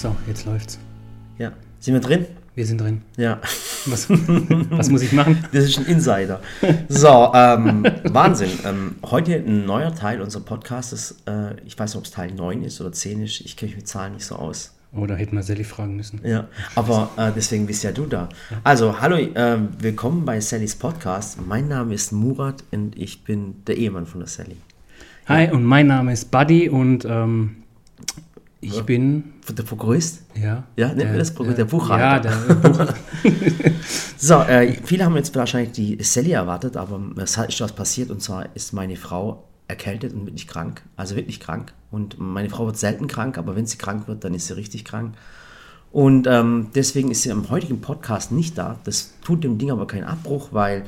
So, jetzt läuft's. Ja. Sind wir drin? Wir sind drin. Ja. Was, was muss ich machen? Das ist ein Insider. So, ähm, Wahnsinn. Ähm, heute ein neuer Teil unseres Podcasts. Äh, ich weiß nicht, ob es Teil 9 ist oder 10 ist. Ich kenne mich mit Zahlen nicht so aus. Oder hätten wir Sally fragen müssen. Ja, aber äh, deswegen bist ja du da. Also, hallo, äh, willkommen bei Sallys Podcast. Mein Name ist Murat und ich bin der Ehemann von der Sally. Hi, und mein Name ist Buddy und ähm, ich Ja. bin, Der Prokurist? ja. Ja, nennt man das Prokurist? Der Ja, Buchhalter. der Buchhalter. So, äh, viele haben jetzt wahrscheinlich die Sally erwartet, aber es hat- ist was passiert und zwar ist meine Frau erkältet und wirklich krank, also wirklich krank. Und meine Frau wird selten krank, aber wenn sie krank wird, dann ist sie richtig krank. Und ähm, deswegen ist sie am heutigen Podcast nicht da. Das tut dem Ding aber keinen Abbruch, weil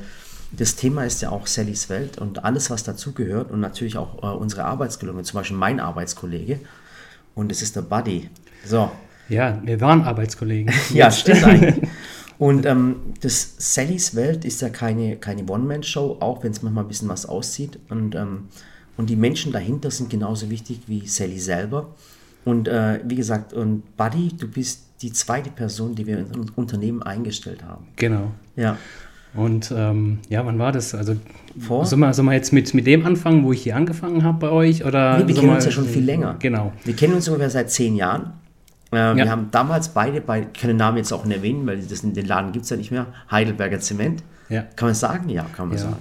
das Thema ist ja auch Sallys Welt und alles, was dazugehört und natürlich auch äh, unsere Arbeitskollegen, zum Beispiel mein Arbeitskollege und es ist der Buddy. So, ja, wir waren Arbeitskollegen. ja, stimmt eigentlich. Und ähm, das Sallys Welt ist ja keine, keine One-Man-Show, auch wenn es manchmal ein bisschen was aussieht. Und, ähm, und die Menschen dahinter sind genauso wichtig wie Sally selber. Und äh, wie gesagt, und Buddy, du bist die zweite Person, die wir in unser Unternehmen eingestellt haben. Genau. Ja. Und ähm, ja, wann war das? Also, Vor? sollen wir, sollen wir jetzt mit, mit dem anfangen, wo ich hier angefangen habe bei euch? Oder Nee, wir kennen uns ja schon viel länger. Genau. Wir kennen uns ungefähr seit zehn Jahren. Äh, Ja. Wir haben damals beide, bei, ich kann den Namen jetzt auch nicht erwähnen, weil das, den Laden gibt es ja nicht mehr, Heidelberger Zement. Ja. Kann man sagen? Ja, kann man Ja. sagen.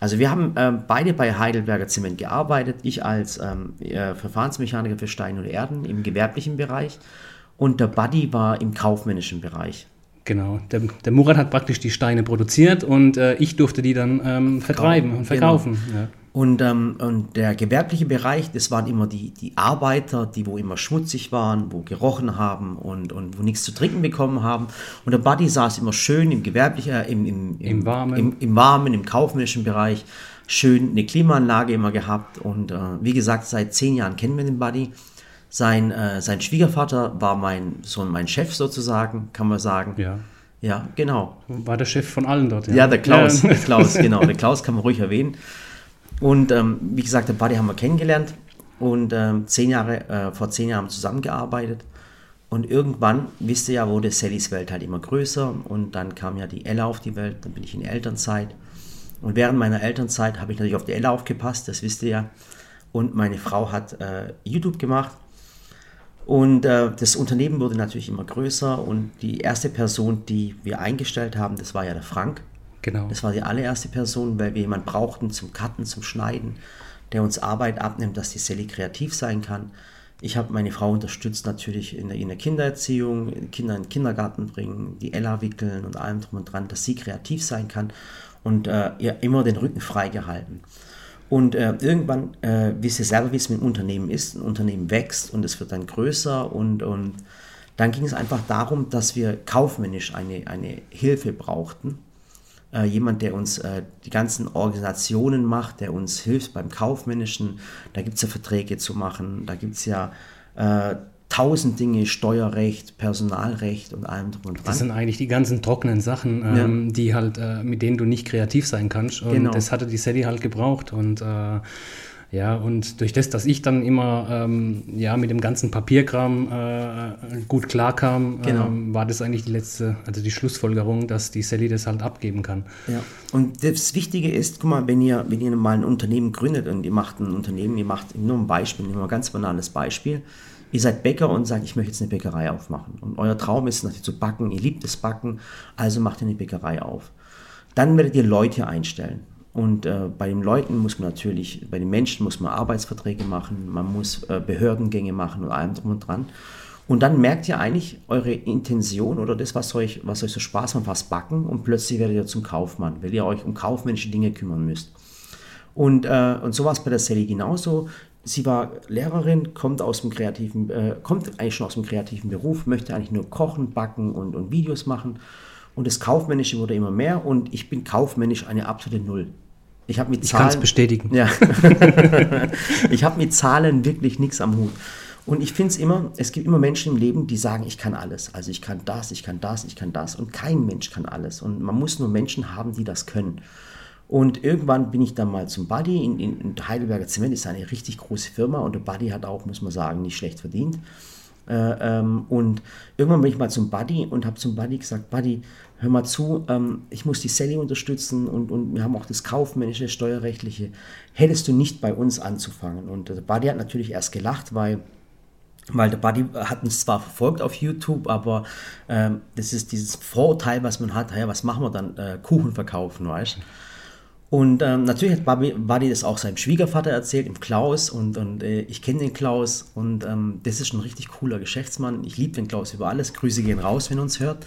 Also wir haben ähm, beide bei Heidelberger Zement gearbeitet. Ich als ähm, äh, Verfahrensmechaniker für Stein und Erden im gewerblichen Bereich und der Buddy war im kaufmännischen Bereich. Genau. Der, der Murat hat praktisch die Steine produziert und äh, ich durfte die dann ähm, vertreiben und verkaufen. Ja. Und, ähm, und der gewerbliche Bereich, das waren immer die, die Arbeiter, die wo immer schmutzig waren, wo gerochen haben und, und wo nichts zu trinken bekommen haben. Und der Buddy saß immer schön im gewerblichen, äh, im, im, Im Warmen. im, im warmen, im kaufmännischen Bereich, schön eine Klimaanlage immer gehabt. Und äh, wie gesagt, seit zehn Jahren kennen wir den Buddy. Sein, äh, sein Schwiegervater war mein, so mein Chef sozusagen, kann man sagen. ja. ja genau. War der Chef von allen dort. Ja, der Klaus, Ja. der Klaus, genau. Der Klaus kann man ruhig erwähnen. Und ähm, wie gesagt, den Buddy haben wir kennengelernt und ähm, zehn Jahre, äh, vor zehn Jahren zusammengearbeitet. Und irgendwann, wisst ihr ja, wurde Sallys Welt halt immer größer und dann kam ja die Ella auf die Welt, dann bin ich in Elternzeit. Und während meiner Elternzeit habe ich natürlich auf die Ella aufgepasst, das wisst ihr ja. Und meine Frau hat äh, YouTube gemacht und äh, das Unternehmen wurde natürlich immer größer und die erste Person, die wir eingestellt haben, das war ja der Frank. Genau. Das war die allererste Person, weil wir jemanden brauchten zum Cutten, zum Schneiden, der uns Arbeit abnimmt, dass die Sally kreativ sein kann. Ich habe meine Frau unterstützt natürlich in der, in der Kindererziehung, Kinder in den Kindergarten bringen, die Ella wickeln und allem drum und dran, dass sie kreativ sein kann und äh, ihr immer den Rücken frei gehalten. Und äh, irgendwann, äh, wisst ihr selber, wie es mit dem Unternehmen ist. Ein Unternehmen wächst und es wird dann größer und, und dann ging es einfach darum, dass wir kaufmännisch eine, eine Hilfe brauchten. Äh, jemand, der uns äh, die ganzen Organisationen macht, der uns hilft beim Kaufmännischen. Da gibt es ja Verträge zu machen, da gibt es ja äh, tausend Dinge, Steuerrecht, Personalrecht und allem drum und dran. Das sind eigentlich die ganzen trockenen Sachen, ähm, die halt, äh, mit denen du nicht kreativ sein kannst. Und Genau. das hatte die Sally halt gebraucht. Und äh, ja, und durch das, dass ich dann immer ähm, ja, mit dem ganzen Papierkram äh, gut klarkam, Genau. ähm, war das eigentlich die letzte, also die Schlussfolgerung, dass die Sally das halt abgeben kann. Ja. Und das Wichtige ist, guck mal, wenn ihr, wenn ihr mal ein Unternehmen gründet und ihr macht ein Unternehmen, ihr macht nur ein Beispiel, nehmen wir ein ganz banales Beispiel. Ihr seid Bäcker und sagt, ich möchte jetzt eine Bäckerei aufmachen. Und euer Traum ist natürlich zu backen, ihr liebt es Backen, also macht ihr eine Bäckerei auf. Dann werdet ihr Leute einstellen. Und äh, bei den Leuten muss man natürlich, bei den Menschen muss man Arbeitsverträge machen, man muss äh, Behördengänge machen und allem drum und dran. Und dann merkt ihr eigentlich eure Intention oder das, was euch, was euch so Spaß macht, was backen und plötzlich werdet ihr zum Kaufmann, weil ihr euch um kaufmännische Dinge kümmern müsst. Und, äh, und so war es bei der Sally genauso. Sie war Lehrerin, kommt aus dem kreativen, äh, kommt eigentlich schon aus dem kreativen Beruf, möchte eigentlich nur kochen, backen und, und Videos machen. Und das Kaufmännische wurde immer mehr und ich bin kaufmännisch eine absolute Null. Ich habe mit Ich kann es Zahlen. bestätigen. Ja. ich habe mit Zahlen wirklich nichts am Hut. Und ich finde es immer, es gibt immer Menschen im Leben, die sagen, ich kann alles. Also ich kann das, ich kann das, ich kann das. Und kein Mensch kann alles. Und man muss nur Menschen haben, die das können. Und irgendwann bin ich dann mal zum Buddy. In, in, in Heidelberger Zement ist eine richtig große Firma und der Buddy hat auch, muss man sagen, nicht schlecht verdient. Äh, ähm, und irgendwann bin ich mal zum Buddy und habe zum Buddy gesagt, Buddy, hör mal zu, ähm, ich muss die Sally unterstützen und, und wir haben auch das kaufmännische, steuerrechtliche. Hättest du nicht bei uns anzufangen? Und der Buddy hat natürlich erst gelacht, weil weil der Buddy hat uns zwar verfolgt auf YouTube, aber ähm, das ist dieses Vorurteil, was man hat, ja, was machen wir dann? Äh, Kuchen verkaufen, weißt? Und ähm, natürlich hat Buddy, Buddy das auch seinem Schwiegervater erzählt, dem Klaus. Und, und äh, ich kenne den Klaus und ähm, das ist ein richtig cooler Geschäftsmann. Ich liebe den Klaus über alles. Grüße gehen raus, wenn er uns hört.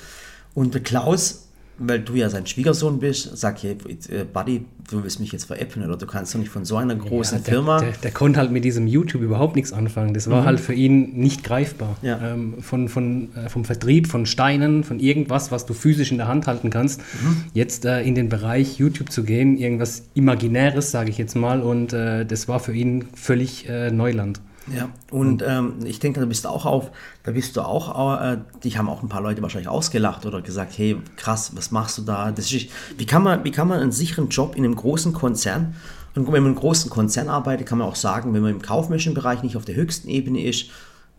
Und der Klaus weil du ja sein Schwiegersohn bist, sag ich, hey, Buddy, du willst mich jetzt veräppeln oder du kannst doch nicht von so einer großen ja, der, Firma. Der, der, konnte halt mit diesem YouTube überhaupt nichts anfangen. Das war mhm. halt für ihn nicht greifbar. Ja. Ähm, von, von, äh, vom Vertrieb von Steinen, von irgendwas, was du physisch in der Hand halten kannst, mhm. jetzt äh, in den Bereich YouTube zu gehen, irgendwas Imaginäres, sage ich jetzt mal, und äh, das war für ihn völlig äh, Neuland. Ja, und ähm, ich denke, da bist du auch auf, da bist du auch, äh, dich haben auch ein paar Leute wahrscheinlich ausgelacht oder gesagt, hey, krass, was machst du da? Das ist, wie, kann man, wie kann man einen sicheren Job in einem großen Konzern, und wenn man in einem großen Konzern arbeitet, kann man auch sagen, wenn man im kaufmännischen Bereich nicht auf der höchsten Ebene ist,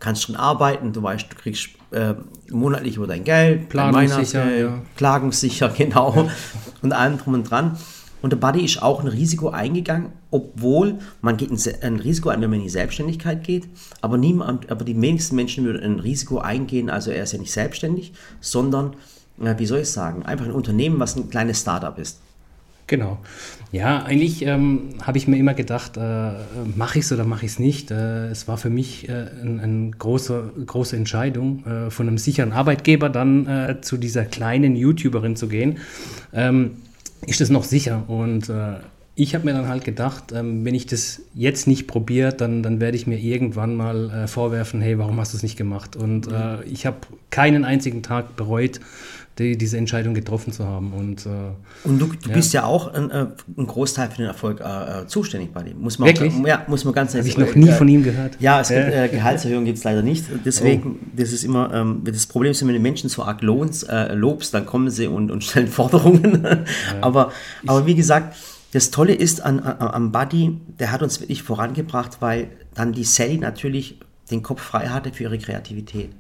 kannst du schon arbeiten, du weißt, du kriegst äh, monatlich über dein Geld, planungssicher, ja. klagungssicher, genau, ja. und allem drum und dran. Und der Buddy ist auch ein Risiko eingegangen, obwohl man geht ein, Risiko ein, wenn man in die Selbstständigkeit geht, aber niemand, aber die wenigsten Menschen würden ein Risiko eingehen, also er ist ja nicht selbstständig, sondern, äh, wie soll ich sagen, einfach ein Unternehmen, was ein kleines Startup ist. Genau. Ja, eigentlich ähm, habe ich mir immer gedacht, äh, mache ich es oder mache ich es nicht. Äh, es war für mich äh, eine ein große, große Entscheidung, äh, von einem sicheren Arbeitgeber dann äh, zu dieser kleinen YouTuberin zu gehen. Ähm, ist das noch sicher. Und äh, ich habe mir dann halt gedacht, ähm, wenn ich das jetzt nicht probiere, dann, dann werde ich mir irgendwann mal äh, vorwerfen, hey, warum hast du es nicht gemacht? Und äh, ich habe keinen einzigen Tag bereut, die, diese Entscheidung getroffen zu haben. Und, äh, und du, du ja. bist ja auch ein, äh, ein, Großteil für den Erfolg äh, äh zuständig bei dem. Muss man Wirklich? Ja, muss man ganz Habe ich noch nie von ihm gehört. Ja, es gibt, äh, Gehaltserhöhungen gibt es leider nicht. Deswegen, oh. das ist immer, ähm, das Problem ist, wenn du Menschen so arg lohnst, äh, lobst, dann kommen sie und, und stellen Forderungen. Ja. aber, aber wie gesagt, das Tolle ist an, an, am Buddy, der hat uns wirklich vorangebracht, weil dann die Sally natürlich den Kopf frei hatte für ihre Kreativität.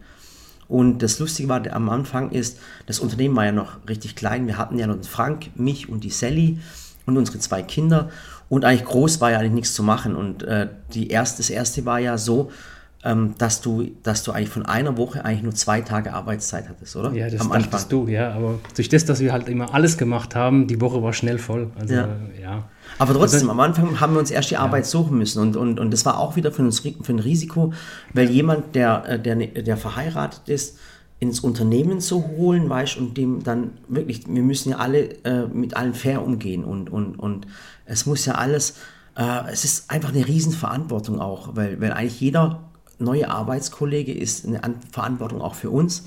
Und das Lustige war am Anfang ist, das Unternehmen war ja noch richtig klein. Wir hatten ja noch Frank, mich und die Sally und unsere zwei Kinder. Und eigentlich groß war ja eigentlich nichts zu machen. Und äh, die erste, das erste war ja so, dass, du, dass du eigentlich von einer Woche eigentlich nur zwei Tage Arbeitszeit hattest, oder? Ja, das Am dachtest du, ja. Aber durch das, dass wir halt immer alles gemacht haben, die Woche war schnell voll. Also, ja. ja. Aber trotzdem, also, am Anfang haben wir uns erst die Arbeit ja. suchen müssen. Und, und, und das war auch wieder für uns für ein Risiko, weil jemand, der, äh, der, der verheiratet ist, ins Unternehmen zu holen, weißt und dem dann wirklich, wir müssen ja alle äh, mit allen fair umgehen und, und, und es muss ja alles, äh, es ist einfach eine Riesenverantwortung auch, weil, weil eigentlich jeder neue Arbeitskollege ist eine Verantwortung auch für uns.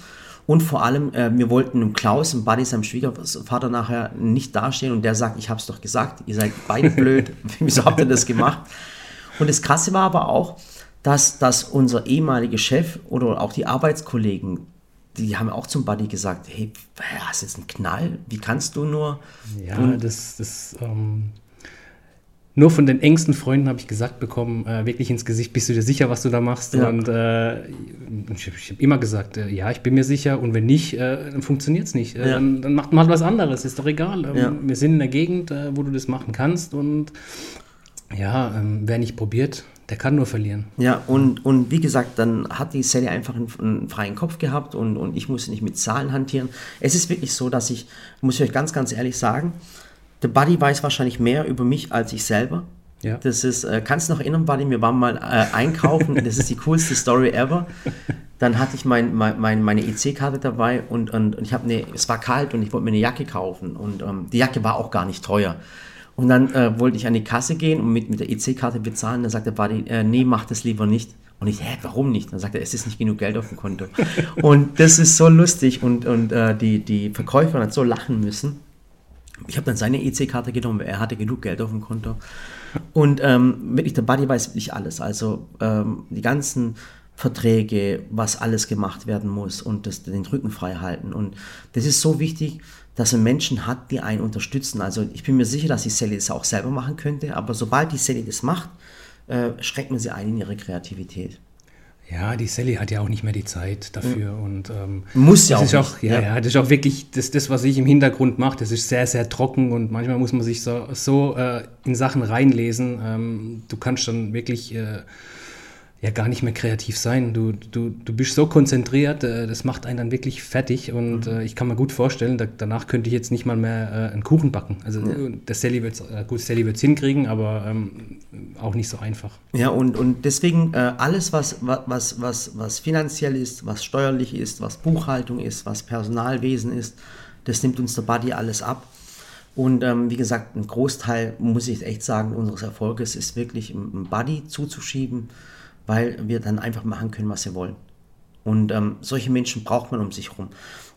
Und vor allem, äh, wir wollten dem Klaus, dem Buddy, seinem Schwiegervater nachher nicht dastehen und der sagt, ich habe es doch gesagt, ihr seid beide blöd, wieso habt ihr das gemacht? Und das Krasse war aber auch, dass, dass unser ehemaliger Chef oder auch die Arbeitskollegen, die haben auch zum Buddy gesagt, hey, hast du jetzt einen Knall? Wie kannst du nur? Ja, und das, das ähm, nur von den engsten Freunden habe ich gesagt bekommen, äh, wirklich ins Gesicht, bist du dir sicher, was du da machst? Ja. Und äh, ich, ich habe immer gesagt, äh, ja, ich bin mir sicher. Und wenn nicht, äh, dann funktioniert es nicht. Äh, ja. Dann, dann, macht man halt was anderes, ist doch egal. Ähm, ja. Wir sind in der Gegend, äh, wo du das machen kannst. Und ja, ähm, wer nicht probiert, der kann nur verlieren. Ja, und, und wie gesagt, dann hat die Sally einfach einen, einen, freien Kopf gehabt und, und ich musste nicht mit Zahlen hantieren. Es ist wirklich so, dass ich, muss ich euch ganz, ganz ehrlich sagen, der Buddy weiß wahrscheinlich mehr über mich als ich selber. Ja. Das ist, äh, kannst du noch erinnern, Buddy, wir waren mal äh, einkaufen, das ist die coolste Story ever. Dann hatte ich mein, mein, meine EC-Karte dabei und, und, und ich habe eine, es war kalt und ich wollte mir eine Jacke kaufen und ähm, die Jacke war auch gar nicht teuer. Und dann äh, wollte ich an die Kasse gehen und mit, mit der EC-Karte bezahlen. Dann sagte Buddy, äh, nee, mach das lieber nicht. Und ich, hä, warum nicht? Dann sagt er, es ist nicht genug Geld auf dem Konto. und das ist so lustig und, und äh, die, die Verkäuferin hat so lachen müssen. Ich habe dann seine EC-Karte genommen, er hatte genug Geld auf dem Konto. Und ähm, wirklich, der Buddy weiß wirklich alles. Also ähm, die ganzen Verträge, was alles gemacht werden muss und das, den Rücken frei halten. Und das ist so wichtig, dass man Menschen hat, die einen unterstützen. Also ich bin mir sicher, dass die Sally das auch selber machen könnte, aber sobald die Sally das macht, äh, schreckt sie ein in ihre Kreativität. Ja, die Sally hat ja auch nicht mehr die Zeit dafür. Mhm. Und, ähm, Muss ja auch, auch ja, ja, ja. das ist auch wirklich das, das, was ich im Hintergrund mache. Das ist sehr, sehr trocken und manchmal muss man sich so, so äh, in Sachen reinlesen. Ähm, du kannst dann wirklich äh, ja gar nicht mehr kreativ sein. Du, du, du bist so konzentriert, äh, das macht einen dann wirklich fertig und mhm. äh, ich kann mir gut vorstellen, da, danach könnte ich jetzt nicht mal mehr äh, einen Kuchen backen. Also ja. der Sally wird's, äh, gut, Sally wird es hinkriegen, aber ähm, auch nicht so einfach. Ja, und, und deswegen äh, alles, was, was, was, was finanziell ist, was steuerlich ist, was Buchhaltung ist, was Personalwesen ist, das nimmt uns der Buddy alles ab. Und ähm, wie gesagt, ein Großteil, muss ich echt sagen, unseres Erfolges ist wirklich im Buddy zuzuschieben weil wir dann einfach machen können, was wir wollen. Und ähm, solche Menschen braucht man um sich herum.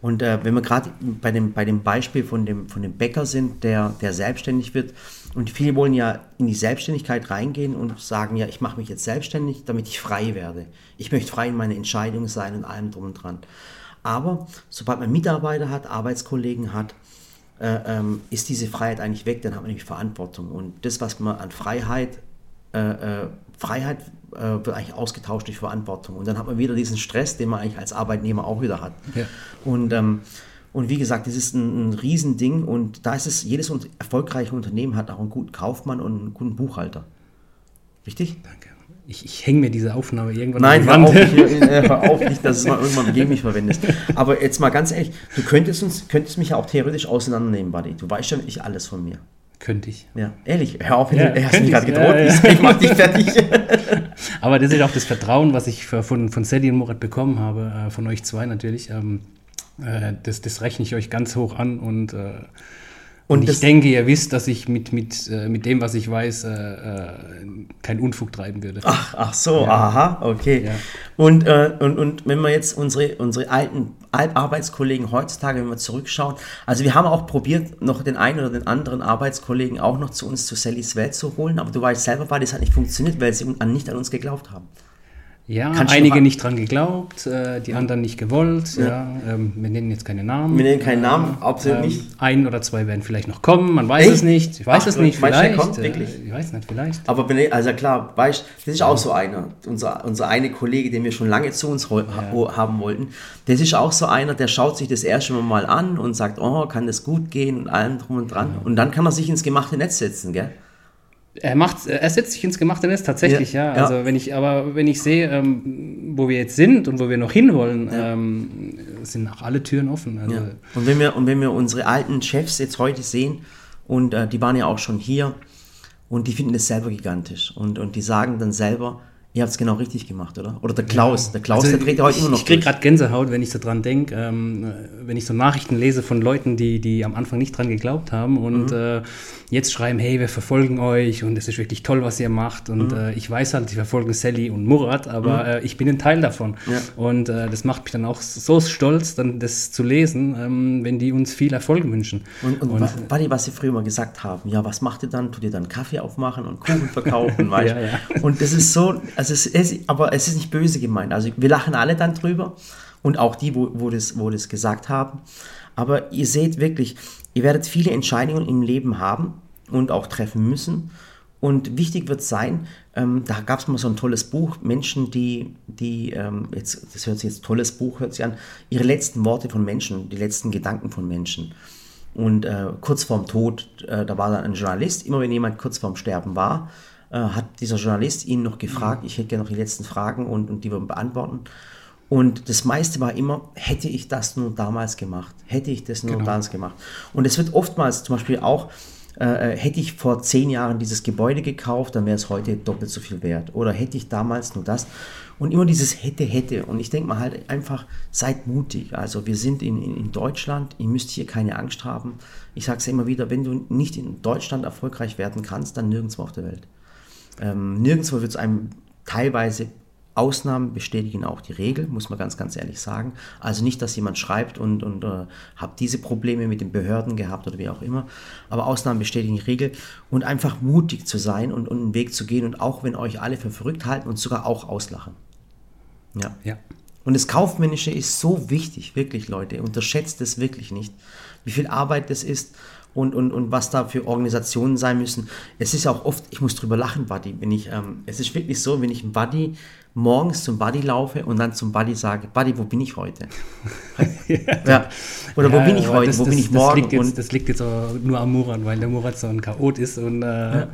Und äh, wenn wir gerade bei dem, bei dem Beispiel von dem, von dem Bäcker sind, der, der selbstständig wird, und viele wollen ja in die Selbstständigkeit reingehen und sagen, ja, ich mache mich jetzt selbstständig, damit ich frei werde. Ich möchte frei in meiner Entscheidung sein und allem drum und dran. Aber sobald man Mitarbeiter hat, Arbeitskollegen hat, äh, ähm, ist diese Freiheit eigentlich weg, dann hat man nämlich Verantwortung. Und das, was man an Freiheit, äh, äh Freiheit wird eigentlich ausgetauscht durch Verantwortung. Und dann hat man wieder diesen Stress, den man eigentlich als Arbeitnehmer auch wieder hat. Ja. Und, ähm, und wie gesagt, das ist ein, ein Riesending und da ist es, jedes erfolgreiche Unternehmen hat auch einen guten Kaufmann und einen guten Buchhalter. Richtig? Danke. Ich, ich hänge mir diese Aufnahme irgendwann Nein, an die Wand. Hör auf, nicht, äh, hör auf nicht, dass es mal irgendwann gegen mich verwendest. Aber jetzt mal ganz ehrlich, du könntest, uns, könntest mich ja auch theoretisch auseinandernehmen, Buddy. Du weißt ja wirklich alles von mir. Könnte ich. Ja, ehrlich, hör auf, ja, du hast mich gerade gedroht, ja, ja. ich mach dich fertig. Aber das ist auch das Vertrauen, was ich von, von Sally und Murat bekommen habe, äh, von euch zwei natürlich. Ähm, äh, das, das rechne ich euch ganz hoch an und äh, und, ich denke, ihr wisst, dass ich mit, mit, äh, mit dem, was ich weiß, äh, äh, keinen Unfug treiben würde. Ach, ach so, ja. aha, okay. Ja. Und, äh, und, und wenn wir jetzt unsere, unsere alten Arbeitskollegen heutzutage, wenn wir zurückschauen, also wir haben auch probiert, noch den einen oder den anderen Arbeitskollegen auch noch zu uns zu Sallys Welt zu holen, aber du weißt selber, weil das hat nicht funktioniert, weil sie nicht an uns geglaubt haben. Ja, Kannst einige nicht dran geglaubt, äh, die anderen nicht gewollt. Ja. ja ähm, wir nennen jetzt keine Namen. Wir nennen keinen Namen, äh, absolut ähm, nicht. Ein oder zwei werden vielleicht noch kommen, man weiß Echt? es nicht. Ich weiß Ach, es nicht, vielleicht. Kommt, äh, wirklich? ich weiß nicht, vielleicht. Aber also klar, weißt, das ist ja. auch so einer. Unser, unser eine Kollege, den wir schon lange zu uns ja. haben wollten, das ist auch so einer, der schaut sich das erste Mal an und sagt, oh, kann das gut gehen und allem drum und dran. Und dann kann er sich ins gemachte Netz setzen, gell? Er macht, er setzt sich ins gemachte Netz tatsächlich, ja. ja. Also ja. wenn ich, aber wenn ich sehe, ähm, wo wir jetzt sind und wo wir noch hinwollen, ja. ähm, sind auch alle Türen offen. Also und wenn wir und wenn wir unsere alten Chefs jetzt heute sehen und äh, die waren ja auch schon hier und die finden es selber gigantisch und und die sagen dann selber, Ihr habt es genau richtig gemacht, oder? Oder der Klaus. Ja. Der Klaus, also der dreht ja heute immer noch. Ich kriege gerade Gänsehaut, wenn ich so dran denke, ähm, wenn ich so Nachrichten lese von Leuten, die, die am Anfang nicht dran geglaubt haben und mhm. äh, jetzt schreiben, hey, wir verfolgen euch und es ist wirklich toll, was ihr macht. Und mhm. äh, ich weiß halt, sie verfolgen Sally und Murat, aber mhm. äh, ich bin ein Teil davon. Ja. Und äh, das macht mich dann auch so stolz, dann das zu lesen, ähm, wenn die uns viel Erfolg wünschen. Und, und, und was, was sie früher mal gesagt haben, ja, was macht ihr dann? Tut ihr dann Kaffee aufmachen und Kuchen verkaufen? ja, ja. Und das ist so also es ist, aber es ist nicht böse gemeint. Also wir lachen alle dann drüber und auch die, wo, wo, das, wo das gesagt haben. Aber ihr seht wirklich, ihr werdet viele Entscheidungen im Leben haben und auch treffen müssen. Und wichtig wird sein, ähm, da gab es mal so ein tolles Buch, Menschen, die, die ähm, jetzt, das hört sich jetzt tolles Buch, hört sich an, ihre letzten Worte von Menschen, die letzten Gedanken von Menschen. Und äh, kurz vorm Tod, äh, da war dann ein Journalist, immer wenn jemand kurz vorm Sterben war, äh, hat dieser Journalist ihn noch gefragt, mhm. ich hätte gerne noch die letzten Fragen und, und die wir beantworten. Und das meiste war immer, hätte ich das nur damals gemacht? Hätte ich das nur genau. damals gemacht? Und es wird oftmals zum Beispiel auch, äh, äh, hätte ich vor zehn Jahren dieses Gebäude gekauft, dann wäre es heute doppelt so viel wert. Oder hätte ich damals nur das? Und immer dieses hätte, hätte. Und ich denke mal halt einfach, seid mutig. Also wir sind in, in, in Deutschland, ihr müsst hier keine Angst haben. Ich sage es ja immer wieder, wenn du nicht in Deutschland erfolgreich werden kannst, dann nirgendwo auf der Welt. Ähm, nirgendwo wird es einem teilweise Ausnahmen bestätigen auch die Regel, muss man ganz, ganz ehrlich sagen. Also nicht, dass jemand schreibt und, und äh, habe diese Probleme mit den Behörden gehabt oder wie auch immer. Aber Ausnahmen bestätigen die Regel und einfach mutig zu sein und, und einen Weg zu gehen und auch wenn euch alle für verrückt halten und sogar auch auslachen. Ja. ja. Und das Kaufmännische ist so wichtig, wirklich, Leute. Unterschätzt es wirklich nicht, wie viel Arbeit das ist und, und, und was da für Organisationen sein müssen. Es ist ja auch oft, ich muss drüber lachen, Buddy, wenn ich, ähm, es ist wirklich so, wenn ich einen Buddy morgens zum Buddy laufe und dann zum Buddy sage, Buddy, wo bin ich heute? ja. Oder ja, wo bin ich heute, das, wo das, bin ich das morgen? Liegt jetzt, das liegt jetzt nur am Murat, weil der Murat so ein Chaot ist und äh, ja.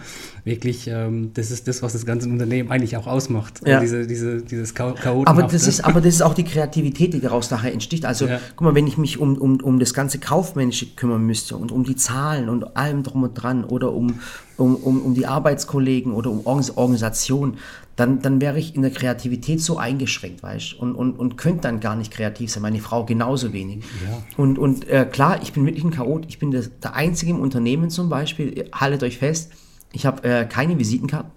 wirklich, ähm, das ist das, was das ganze Unternehmen eigentlich auch ausmacht. Ja. Diese, diese, dieses aber das, ist, aber das ist auch die Kreativität, die daraus nachher entsteht. Also, guck mal, wenn ich mich um, um, um das ganze Kaufmännische kümmern müsste und um die Zahlen und allem drum und dran oder um, um, um, um die Arbeitskollegen oder um Organisation, dann, dann wäre ich in der Kreativität so eingeschränkt, weißt und, und, und könnte dann gar nicht kreativ sein. Meine Frau genauso wenig. Ja. Und, und äh, klar, ich bin wirklich ein Chaot. Ich bin der, der Einzige im Unternehmen zum Beispiel, haltet euch fest, ich habe äh, keine Visitenkarten.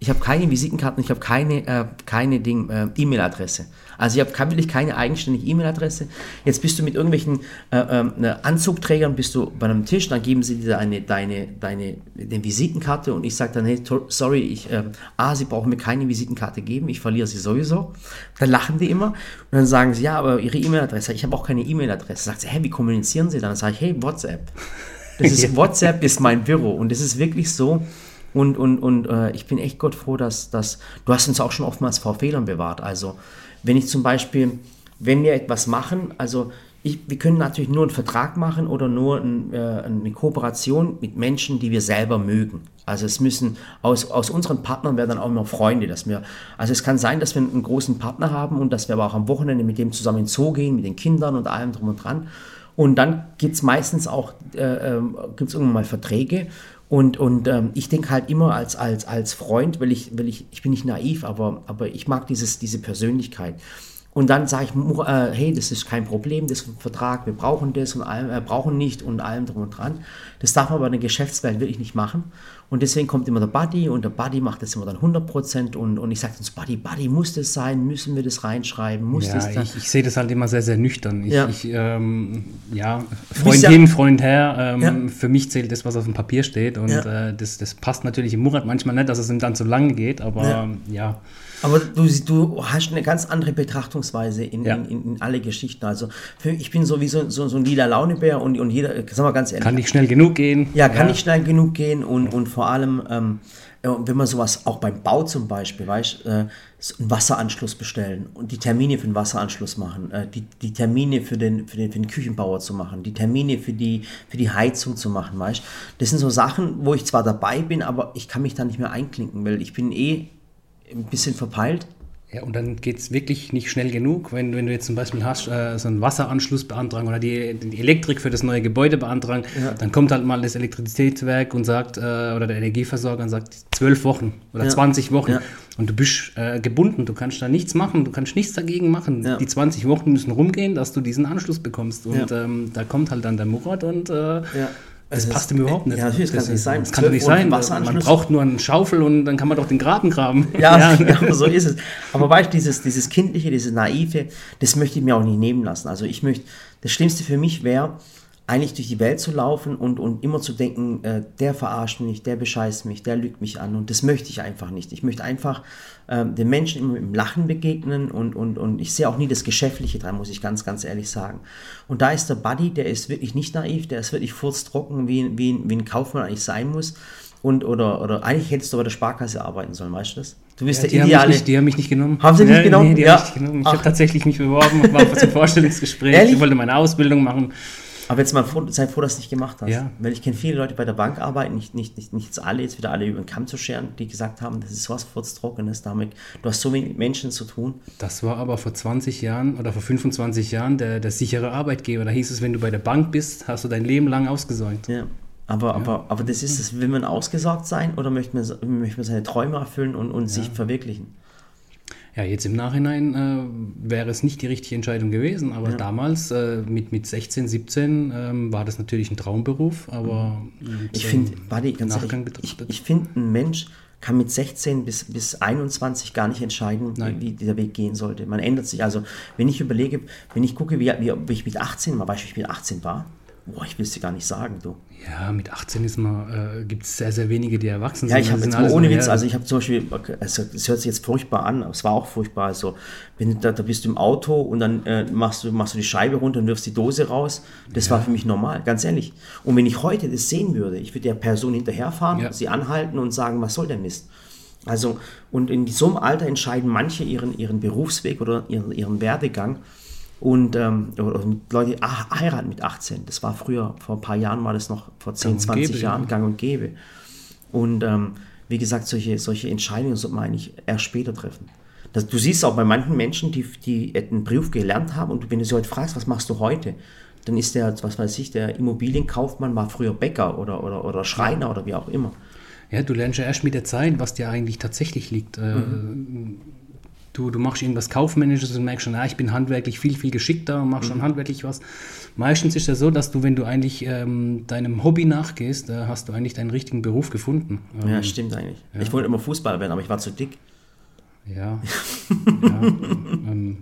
Ich habe keine Visitenkarten, ich habe keine, äh, keine Ding, äh, E-Mail-Adresse. Also ich habe wirklich keine eigenständige E-Mail-Adresse. Jetzt bist du mit irgendwelchen äh, ne, Anzugträgern bist du bei einem Tisch, dann geben sie dir eine, deine, deine, deine Visitenkarte und ich sage dann, hey, sorry, ich, äh, ah, sie brauchen mir keine Visitenkarte geben, ich verliere sie sowieso. Dann lachen die immer und dann sagen sie, ja, aber ihre E-Mail-Adresse, ich habe auch keine E-Mail-Adresse. Sagt sie, hey, wie kommunizieren sie dann? Dann sage ich, hey, WhatsApp. Das ist, WhatsApp ist mein Büro und es ist wirklich so, und, und, und äh, ich bin echt Gott froh, dass, dass du hast uns auch schon oftmals vor Fehlern bewahrt. Also wenn ich zum Beispiel, wenn wir etwas machen, also ich, wir können natürlich nur einen Vertrag machen oder nur ein, äh, eine Kooperation mit Menschen, die wir selber mögen. Also es müssen aus, aus unseren Partnern werden dann auch immer Freunde, dass wir, also es kann sein, dass wir einen großen Partner haben und dass wir aber auch am Wochenende mit dem zusammen in Zoo gehen, mit den Kindern und allem drum und dran. Und dann gibt es meistens auch, äh, äh, gibt es irgendwann mal Verträge und, und ähm, ich denke halt immer als, als, als Freund, weil ich, weil ich, ich bin nicht naiv, aber, aber ich mag dieses, diese Persönlichkeit. Und dann sage ich, äh, hey, das ist kein Problem, das ist ein Vertrag, wir brauchen das und allem, äh, brauchen nicht und allem drum und dran. Das darf man aber in der Geschäftswelt wirklich nicht machen. Und deswegen kommt immer der Buddy und der Buddy macht das immer dann 100% und, und ich sage uns, Buddy, Buddy, muss das sein? Müssen wir das reinschreiben? Muss ja, das ich, ich sehe das halt immer sehr, sehr nüchtern. Ich, Ja. ich, ähm, ja, Freund hin, Freund her, ähm, für mich zählt das, was auf dem Papier steht und Ja. äh, das, das passt natürlich im Murat manchmal nicht, dass es ihm dann zu lange geht, aber Ja. Ja. Aber du, du hast eine ganz andere Betrachtungsweise in, Ja. in, in, alle Geschichten. Also für, ich bin so wie so, so, ein lila Launebär und, und jeder, sagen wir ganz ehrlich, Kann nicht schnell genug gehen. ja, kann nicht schnell genug gehen und, und vor allem, ähm, äh, wenn man sowas auch beim Bau zum Beispiel, weißt äh, einen Wasseranschluss bestellen und die Termine für den Wasseranschluss machen, äh, die, die Termine für den, für, den, für den Küchenbauer zu machen, die Termine für die, für die Heizung zu machen, weißt Das sind so Sachen, wo ich zwar dabei bin, aber ich kann mich da nicht mehr einklinken, weil ich bin eh ein bisschen verpeilt. Ja, und dann geht es wirklich nicht schnell genug, wenn, wenn du jetzt zum Beispiel hast, äh, so einen Wasseranschluss beantragen oder die, die Elektrik für das neue Gebäude beantragen, Ja. dann kommt halt mal das Elektrizitätswerk und sagt, äh, oder der Energieversorger und sagt, zwölf Wochen oder Ja. 20 Wochen. Ja. Und du bist äh, gebunden, du kannst da nichts machen, du kannst nichts dagegen machen. Die 20 Wochen müssen rumgehen, dass du diesen Anschluss bekommst. Und ähm, da kommt halt dann der Murat und äh, das Also passt ihm überhaupt nicht. Ja, natürlich, das kann nicht sein. Das kann doch nicht 12 Wochen sein. Man braucht nur eine Schaufel und dann kann man doch den Graben graben. Ja, ja. so ist es. Aber weißt du, dieses, dieses Kindliche, dieses Naive, das möchte ich mir auch nicht nehmen lassen. Also ich möchte, das Schlimmste für mich wäre, eigentlich durch die Welt zu laufen und, und immer zu denken, äh, der verarscht mich, der bescheißt mich, der lügt mich an. Und das möchte ich einfach nicht. Ich möchte einfach ähm, den Menschen immer mit dem Lachen begegnen und, und, und ich sehe auch nie das Geschäftliche dran, muss ich ganz, ganz ehrlich sagen. Und da ist der Buddy, der ist wirklich nicht naiv, der ist wirklich furztrocken, wie, wie, wie ein Kaufmann eigentlich sein muss. Und, oder, oder eigentlich hättest du bei der Sparkasse arbeiten sollen, weißt du das? Du bist Ja, der haben ideale. nicht, die haben mich nicht genommen. Haben sie nicht genommen? Nee, die Ja. haben mich nicht genommen. Ich habe tatsächlich mich beworben, war zum Vorstellungsgespräch. Ehrlich? Ich wollte meine Ausbildung machen. Aber jetzt mal froh, sei froh, dass du nicht gemacht hast. Ja. Weil ich kenne viele Leute bei der Bank arbeiten, nicht, nicht, nicht, nicht alle, jetzt wieder alle über den Kamm zu scheren, die gesagt haben, das ist was Furztrockenes, damit, du hast so wenig Menschen zu tun. Das war aber vor 20 Jahren oder vor 25 Jahren der, der sichere Arbeitgeber. Da hieß es, wenn du bei der Bank bist, hast du dein Leben lang ausgesäumt. Ja. Aber, aber, aber das ist es, will man ausgesorgt sein oder möchte man, möchte man seine Träume erfüllen und, und sich verwirklichen? Ja, jetzt im Nachhinein äh, wäre es nicht die richtige Entscheidung gewesen, aber damals äh, mit, mit 16, 17 ähm, war das natürlich ein Traumberuf, aber Mhm. Ich finde, warte, ganz Nachgang ehrlich, ich, ich finde, ein Mensch kann mit 16 bis, bis 21 gar nicht entscheiden, Nein. wie dieser Weg gehen sollte. Man ändert sich. Also, wenn ich überlege, wenn ich gucke, wie, wie, wie ich mit 18 mal, weißt du, wie ich mit 18 war? Boah, ich will es dir gar nicht sagen, du. Ja, mit 18 ist man, äh, gibt es sehr, sehr wenige, die erwachsen Ja, sind. ich habe jetzt mal ohne Witz, ja, also ich habe zum Beispiel, also es hört sich jetzt furchtbar an, aber es war auch furchtbar. Also, wenn da, da bist du im Auto und dann äh, machst, du, machst du die Scheibe runter und wirfst die Dose raus, das war für mich normal, ganz ehrlich. Und wenn ich heute das sehen würde, ich würde der Person hinterherfahren, Ja. sie anhalten und sagen, was soll der Mist? Also, und in so einem Alter entscheiden manche ihren, ihren Berufsweg oder ihren, ihren Werdegang. Und ähm, Leute ah, heiraten mit 18. Das war früher, vor ein paar Jahren war das noch, vor 10, und 20 gäbe, Jahren ja. gang und gäbe. Und ähm, wie gesagt, solche, solche Entscheidungen sollte man eigentlich erst später treffen. Das, du siehst auch bei manchen Menschen, die, die einen Beruf gelernt haben und wenn du sie heute fragst, was machst du heute, dann ist der, was weiß ich, der Immobilienkaufmann war früher Bäcker oder, oder, oder Schreiner oder wie auch immer. Ja, du lernst ja erst mit der Zeit, was dir eigentlich tatsächlich liegt. Äh, Du, du machst irgendwas Kaufmännisches und merkst schon, ah, ich bin handwerklich viel, viel geschickter und mach schon handwerklich was. Meistens ist ja so, dass du, wenn du eigentlich ähm, deinem Hobby nachgehst, äh, hast du eigentlich deinen richtigen Beruf gefunden. Ähm, Ja, stimmt eigentlich. Ich wollte immer Fußballer werden, aber ich war zu dick. ja. ja, ähm,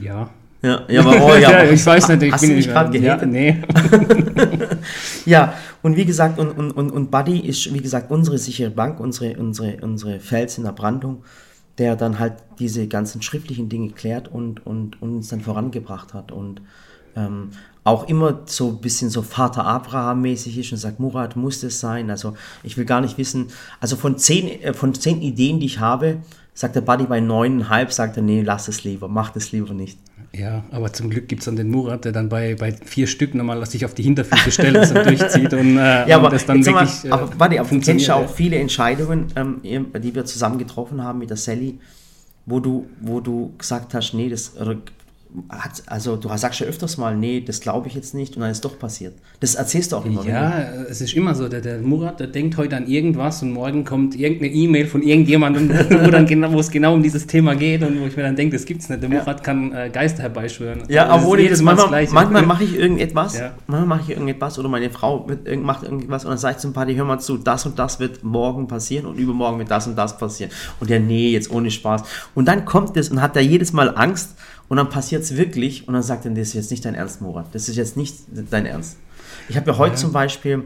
ja. Ja, ja, aber, oh, ja, aber ich weiß nicht, ich hast bin du mich nicht- gerade ja, gehatet? nee. Ja, und wie gesagt, und, und, und, und Buddy ist, wie gesagt, unsere sichere Bank, unsere, unsere, unsere Fels in der Brandung, der dann halt diese ganzen schriftlichen Dinge klärt und, und, und uns dann vorangebracht hat. Und ähm, auch immer so ein bisschen so Vater Abraham-mäßig ist und sagt, Murat, muss das sein? Also ich will gar nicht wissen, also von zehn, äh, von zehn Ideen, die ich habe, sagt der Buddy bei neuneinhalb, sagt er, nee, lass es lieber, mach das lieber nicht. Ja, aber zum Glück gibt es dann den Murat, der dann bei, bei vier Stück nochmal sich auf die Hinterfüße stellt und durchzieht und, äh, Ja, und aber, das dann sag mal, wirklich. äh, aber warte, aber du kennst ja auch viele Entscheidungen, ähm, die wir zusammen getroffen haben mit der Sally, wo du, wo du gesagt hast, nee, das, oder, hat, also du sagst ja öfters mal, nee, das glaube ich jetzt nicht und dann ist doch passiert. Das erzählst du auch immer Ja, es ist immer so, der, der Murat, der denkt heute an irgendwas und morgen kommt irgendeine E-Mail von irgendjemandem, wo, dann genau, wo es genau um dieses Thema geht und wo ich mir dann denke, das gibt's nicht. Der Murat kann äh, Geister herbeischwören. Ja, aber ohne jedes Mal manchmal, manchmal mache ich irgendetwas, Ja. manchmal mache ich irgendetwas oder meine Frau irgend- macht irgendwas und dann sage ich zum Party, hör mal zu, das und das wird morgen passieren und übermorgen wird das und das passieren. Und der, nee, jetzt ohne Spaß. Und dann kommt es und hat er jedes Mal Angst und dann passiert es wirklich und dann sagt er, das ist jetzt nicht dein Ernst, Murat, das ist jetzt nicht dein Ernst. Ich habe ja heute zum Beispiel,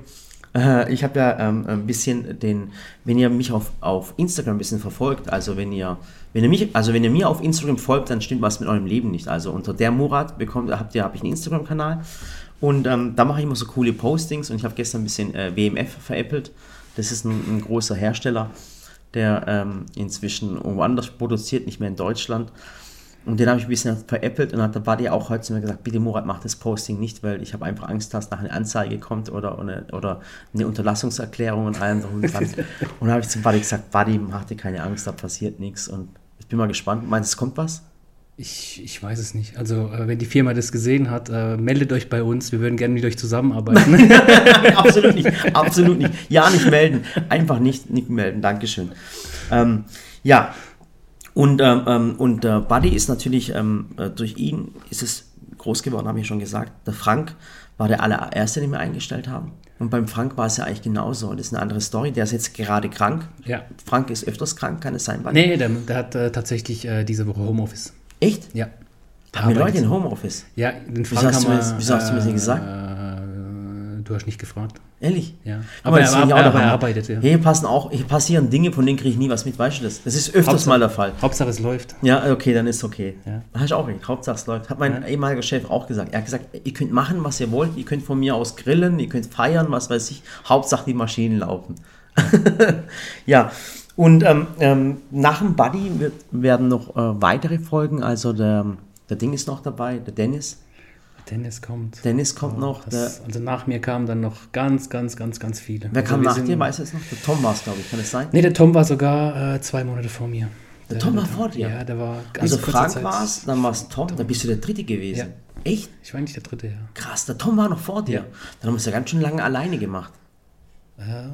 äh, ich habe ja ähm, ein bisschen den, wenn ihr mich auf, auf Instagram ein bisschen verfolgt, also wenn ihr, wenn ihr mich, also wenn ihr mir auf Instagram folgt, dann stimmt was mit eurem Leben nicht. Also unter der Murat bekommt, habt ihr, habe ich einen Instagram-Kanal und ähm, da mache ich immer so coole Postings und ich habe gestern ein bisschen äh, WMF veräppelt. Das ist ein, ein großer Hersteller, der ähm, inzwischen woanders produziert, nicht mehr in Deutschland. Und den habe ich ein bisschen veräppelt und hat der Buddy auch heute zu mir gesagt, bitte Murat, mach das Posting nicht, weil ich habe einfach Angst, dass nachher eine Anzeige kommt oder, oder, oder eine Unterlassungserklärung und allem drum und dran. und dann habe ich zum Buddy gesagt, Buddy, mach dir keine Angst, da passiert nichts. Und ich bin mal gespannt. Meinst du, es kommt was? Ich, ich weiß es nicht. Also, äh, wenn die Firma das gesehen hat, äh, meldet euch bei uns. Wir würden gerne mit euch zusammenarbeiten. absolut nicht, absolut nicht. Ja, nicht melden. Einfach nicht, nicht melden. Dankeschön. Ähm, ja, und, ähm, ähm, und äh, Buddy ist natürlich, ähm, äh, durch ihn ist es groß geworden, habe ich schon gesagt. Der Frank war der allererste, den wir eingestellt haben. Und beim Frank war es ja eigentlich genauso. Das ist eine andere Story. Der ist jetzt gerade krank. ja. Frank ist öfters krank, kann es sein, Buddy? Nee, der, der hat äh, tatsächlich äh, diese Woche Homeoffice. Echt? Ja. Haben wir Leute in Homeoffice? Ja, den Wieso Frank hast, du mir, haben das- wir, wieso hast du mir das nicht äh, gesagt? Äh, du hast nicht gefragt. Ehrlich? Ja. Aber, Aber er, ich auch aber der er arbeitet, ja. Hier passen auch, hier passieren Dinge, von denen kriege ich nie was mit, weißt du das? Das ist öfters Hauptsache- mal der Fall. Hauptsache es läuft. Ja, okay, dann ist okay. Ja. Hast du auch recht. Hauptsache es läuft. Hat mein ehemaliger Chef auch gesagt. Er hat gesagt, ihr könnt machen, was ihr wollt. Ihr könnt von mir aus grillen, ihr könnt feiern, was weiß ich. Hauptsache die Maschinen laufen. ja. Und ähm, ähm, nach dem Buddy wird, werden noch äh, weitere Folgen. Also der, der Ding ist noch dabei, der Dennis. Dennis kommt. Dennis kommt noch. Der, Das, also nach mir kamen dann noch ganz, ganz, ganz, ganz viele. wer also kam nach sind- dir? Weißt du es noch? Der Tom war es, glaube ich. Kann das sein? Nee, der Tom war sogar äh, zwei Monate vor mir. Der Tom war vor dir? Ja, der war ganz Also Frank war es, dann war es Tom, dann bist du der Dritte gewesen. Ja. Echt? Ich war nicht der dritte, ja. Krass, der Tom war noch vor dir. Ja. Dann haben wir es ja ganz schön lange alleine gemacht. Äh,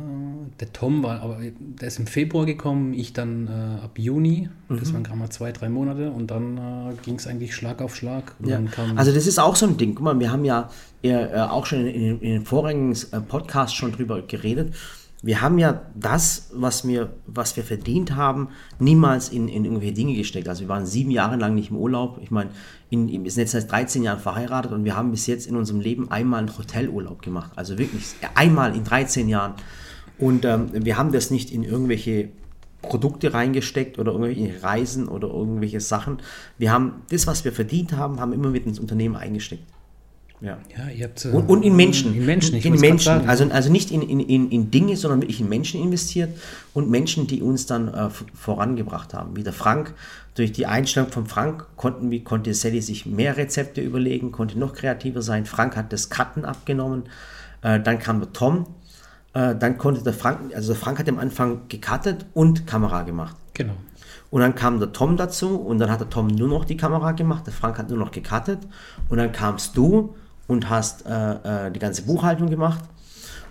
der Tom war, aber der ist im Februar gekommen, ich dann äh, ab Juni. Mhm. Das waren gerade mal zwei, drei Monate und dann äh, ging es eigentlich Schlag auf Schlag. Ja. Also das ist auch so ein Ding. Guck mal, wir haben ja äh, äh, auch schon in, in, in den vorigen äh, Podcasts schon drüber geredet. Wir haben ja das, was wir, was wir verdient haben, niemals in, in irgendwelche Dinge gesteckt. Also wir waren sieben Jahre lang nicht im Urlaub. Ich meine, in, wir sind jetzt seit 13 Jahren verheiratet und wir haben bis jetzt in unserem Leben einmal einen Hotelurlaub gemacht. Also wirklich einmal in 13 Jahren. Und ähm, wir haben das nicht in irgendwelche Produkte reingesteckt oder irgendwelche Reisen oder irgendwelche Sachen. Wir haben das, was wir verdient haben, haben immer mit ins Unternehmen eingesteckt. Ja. ja ihr habt, äh, und, und, in Menschen. In Menschen, in Menschen. Also, also nicht in, in, in Dinge, sondern wirklich in Menschen investiert und Menschen, die uns dann äh, vorangebracht haben. Wie der Frank. Durch die Einstellung von Frank konnten, wie, konnte Sally sich mehr Rezepte überlegen, konnte noch kreativer sein. Frank hat das Cutten abgenommen. Äh, dann kam der Tom. Äh, dann konnte der Frank, also der Frank hat am Anfang gecuttet und Kamera gemacht. Genau. Und dann kam der Tom dazu und dann hat der Tom nur noch die Kamera gemacht, der Frank hat nur noch gecuttet und dann kamst du und hast äh, äh, die ganze Buchhaltung gemacht.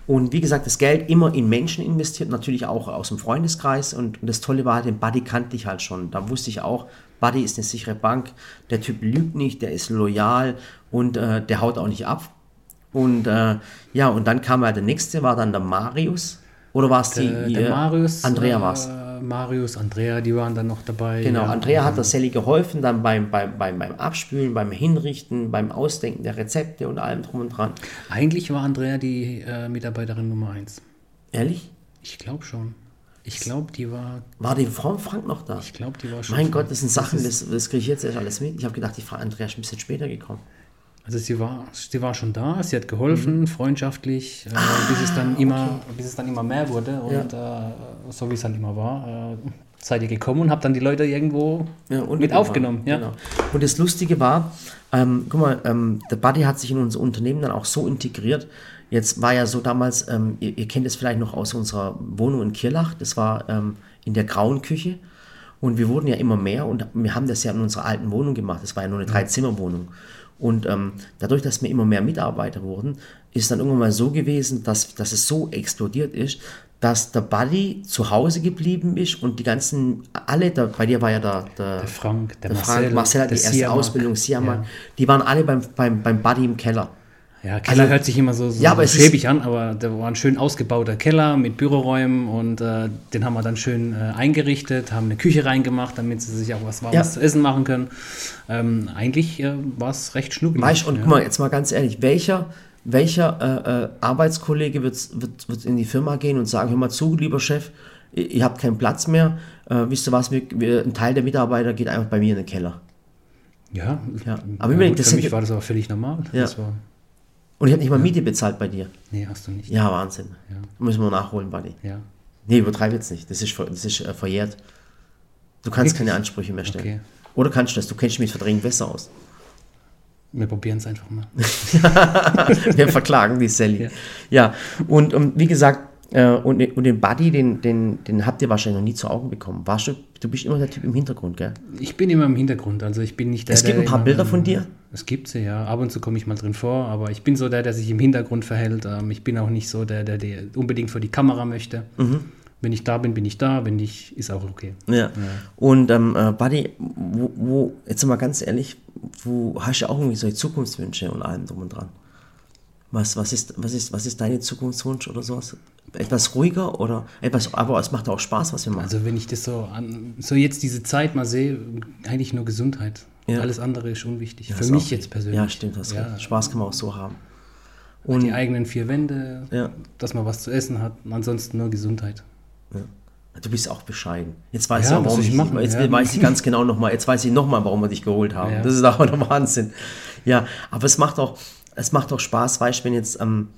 Und wie gesagt, das Geld immer in Menschen investiert, natürlich auch aus dem Freundeskreis. Und, und das Tolle war, den Buddy kannte ich halt schon. Da wusste ich auch, Buddy ist eine sichere Bank, der Typ lügt nicht, der ist loyal und äh, der haut auch nicht ab. Und äh, ja, und dann kam halt der nächste, war dann der Marius. Oder war es die? Der, der Marius. Andrea war es. Marius, Andrea, die waren dann noch dabei. Genau, ja. Andrea hat der Sally geholfen, dann beim, beim, beim, beim Abspülen, beim Hinrichten, beim Ausdenken der Rezepte und allem drum und dran. Eigentlich war Andrea die äh, Mitarbeiterin Nummer 1. Ehrlich? Ich glaube schon. Ich glaube, die war. War die Frau Frank noch da? Ich glaube, die war schon. Mein Gott, das sind Sachen, das, das kriege ich jetzt erst alles mit. Ich habe gedacht, die Frau Andrea ist ein bisschen später gekommen. Also sie war, sie war schon da, sie hat geholfen, mhm. freundschaftlich, äh, ah, bis, es dann okay. immer, bis es dann immer mehr wurde und ja. äh, so wie es dann immer war, äh, seid ihr gekommen und habt dann die Leute irgendwo ja, mit aufgenommen. Ja. Genau. Und das Lustige war, ähm, guck mal, ähm, der Buddy hat sich in unser Unternehmen dann auch so integriert. Jetzt war ja so damals, ähm, ihr, ihr, kennt es vielleicht noch aus unserer Wohnung in Kirlach, das war ähm, in der grauen Küche. Und wir wurden ja immer mehr und wir haben das ja in unserer alten Wohnung gemacht. Das war ja nur eine Drei-Zimmer-Wohnung. Und ähm, dadurch, dass wir immer mehr Mitarbeiter wurden, ist dann irgendwann mal so gewesen, dass, dass es so explodiert ist, dass der Buddy zu Hause geblieben ist und die ganzen, alle, der, bei dir war ja der, der, der Frank, der, der Marcel, Frank, Marcel hat die erste Siamak, Ausbildung, Siamak, ja. die waren alle beim, beim, beim Buddy im Keller. Ja, Keller also, hört sich immer so, so, ja, so schäbig an, aber der war ein schön ausgebauter Keller mit Büroräumen und äh, den haben wir dann schön äh, eingerichtet, haben eine Küche reingemacht, damit sie sich auch was Warmes ja. zu essen machen können. Ähm, eigentlich äh, war es recht schnuckelig. Weißt, und ja. guck mal, jetzt mal ganz ehrlich, welcher, welcher äh, äh, Arbeitskollege wird, wird, wird in die Firma gehen und sagen, hör mal zu, lieber Chef, ihr, habt keinen Platz mehr, äh, wisst ihr was, wir, ein Teil der Mitarbeiter geht einfach bei mir in den Keller. Ja, ja. aber ja, gut, für mich war das aber völlig normal. Ja. Und ich habe nicht mal Miete bezahlt bei dir. Nee, hast du nicht. Ja, Wahnsinn. Ja. Müssen wir nachholen, Buddy. Ja. Nee, übertreib jetzt nicht. Das ist, das ist äh, verjährt. Du kannst Wirklich? keine Ansprüche mehr stellen. Okay. Oder kannst du das? Du kennst mich mit Verdrängen besser aus. Wir probieren es einfach mal. wir verklagen die Sally. Ja, ja. und um, wie gesagt, äh, und, und, den Buddy, den, den, den habt ihr wahrscheinlich noch nie zu Augen bekommen. Warst du, du bist immer der Typ im Hintergrund, gell? Ich bin immer im Hintergrund, also ich bin nicht der. Es gibt ein paar Bilder von dir? Es gibt sie, ja. Ab und zu komme ich mal drin vor, aber ich bin so der, der sich im Hintergrund verhält. Ähm, ich bin auch nicht so der, der, der unbedingt vor die Kamera möchte. Mhm. Wenn ich da bin, bin ich da, wenn nicht, ist auch okay. Ja. ja. Und ähm, äh, Buddy, wo, wo, jetzt mal ganz ehrlich, wo hast du auch irgendwie solche Zukunftswünsche und allem drum und dran? Was, was, ist, was, ist, was ist deine Zukunftswunsch oder sowas? Etwas ruhiger oder etwas, aber es macht auch Spaß, was wir machen. Also wenn ich das so an, so jetzt diese Zeit mal sehe, eigentlich nur Gesundheit. Ja. Alles andere ist unwichtig. Ja, Für mich jetzt persönlich. Ja, stimmt, hast ja. Spaß kann man auch so haben. Und die eigenen vier Wände, ja. dass man was zu essen hat ansonsten nur Gesundheit. Ja. Du bist auch bescheiden. Jetzt weiß ja, ich, warum ich, machen, jetzt ja. weiß ich ganz genau nochmal, jetzt weiß ich nochmal, warum wir dich geholt haben. Ja. Das ist auch noch Wahnsinn. Ja, aber es macht auch, es macht auch Spaß, weißt wenn jetzt, ähm,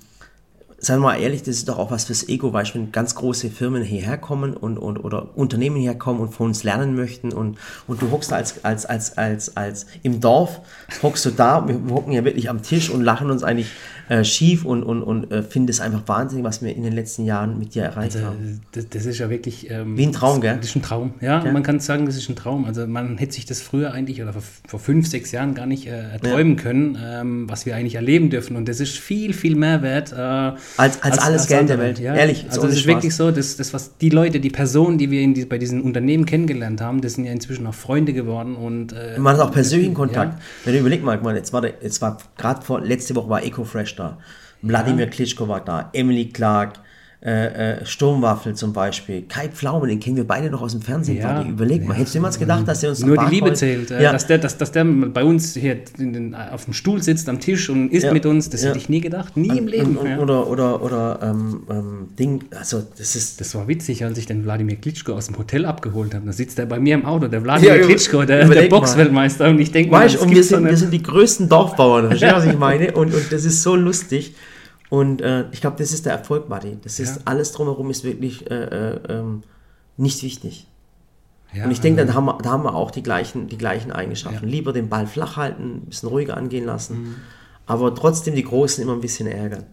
sagen wir mal ehrlich, das ist doch auch was fürs Ego, weil wenn ganz große Firmen hierher kommen und, und oder Unternehmen herkommen und von uns lernen möchten und, und du hockst als, als, als, als, als im Dorf, hockst du da, wir hocken ja wirklich am Tisch und lachen uns eigentlich äh, schief und, und, und äh, finde es einfach wahnsinnig, was wir in den letzten Jahren mit dir erreicht also, haben. Das, das, ist ja wirklich. Ähm, Wie ein Traum, gell? Das ist ein Traum, ja, ja. Man kann sagen, das ist ein Traum. Also man hätte sich das früher eigentlich oder vor, vor fünf, sechs Jahren gar nicht äh, erträumen ja. können, ähm, was wir eigentlich erleben dürfen. Und das ist viel, viel mehr wert. Äh, als, als, als, alles als Geld andere. der Welt, ja. ehrlich. Also das ist Spaß. wirklich so, das, das, was die Leute, die Personen, die wir die, bei diesen Unternehmen kennengelernt haben, das sind ja inzwischen auch Freunde geworden. Und, äh, man hat auch persönlichen Kontakt. Wenn du überlegst mal, jetzt war, war gerade vor, letzte Woche war EcoFresh da. Wladimir. Klitschko war da, Emily Clark, äh, äh, Sturmwaffel zum Beispiel. Kai Pflaume, den kennen wir beide noch aus dem Fernsehen. Ja. Überleg mal, hättest du jemals gedacht, dass er uns Nur die Liebe zählt. Äh, Ja. Dass, der, dass, dass der bei uns hier in den, auf dem Stuhl sitzt am Tisch und isst Ja. mit uns, das Ja. hätte ich nie gedacht. Nie im Leben. Und, und. Oder, oder, oder ähm, ähm, Ding, also das ist. Das war witzig, als ich den Wladimir Klitschko aus dem Hotel abgeholt habe. Da sitzt er bei mir im Auto, der Wladimir Klitschko, der, der. Boxweltmeister. Und ich denke mal, Weißt, das und wir sind, wir sind die größten Dorfbauern, verstehst du, was ich meine? Und, und das ist so lustig. Und äh, ich glaube, das ist der Erfolg, Buddy. Das ist Ja. alles drumherum ist wirklich äh, äh, ähm, nicht wichtig. Ja, und ich denke, also- da haben, wir, da haben wir auch die gleichen, die gleichen Eigenschaften. Lieber den Ball flach halten, ein bisschen ruhiger angehen lassen, Mhm. aber trotzdem die Großen immer ein bisschen ärgern.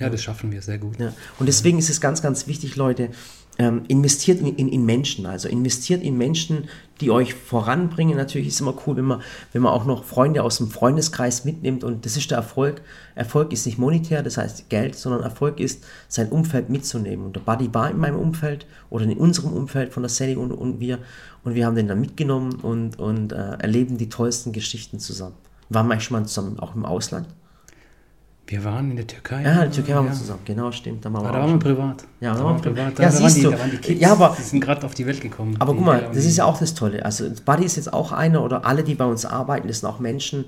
ja, das schaffen wir sehr gut. Ja. Und deswegen ist es ganz, ganz wichtig, Leute, ähm, investiert in, in, in Menschen, also investiert in Menschen, die euch voranbringen. Natürlich ist immer cool, wenn man, wenn man auch noch Freunde aus dem Freundeskreis mitnimmt und das ist der Erfolg. Erfolg ist nicht monetär, das heißt Geld, sondern Erfolg ist, sein Umfeld mitzunehmen. Und der Buddy war in meinem Umfeld oder in unserem Umfeld von der Sally und, und wir und wir haben den dann mitgenommen und, und äh, erleben die tollsten Geschichten zusammen. Waren wir eigentlich schon mal zusammen, auch im Ausland? Wir waren in der Türkei. Ja, in der Türkei waren wir ja. zusammen, genau, stimmt. Da waren Aber wir da waren wir privat. Ja, da da waren wir privat. Da, Ja, da, waren siehst die, du. da waren die Kids, Ja, aber- die sind gerade auf die Welt gekommen. Aber guck mal, das die- ist ja auch das Tolle. Also Buddy ist jetzt auch einer oder alle, die bei uns arbeiten, das sind auch Menschen.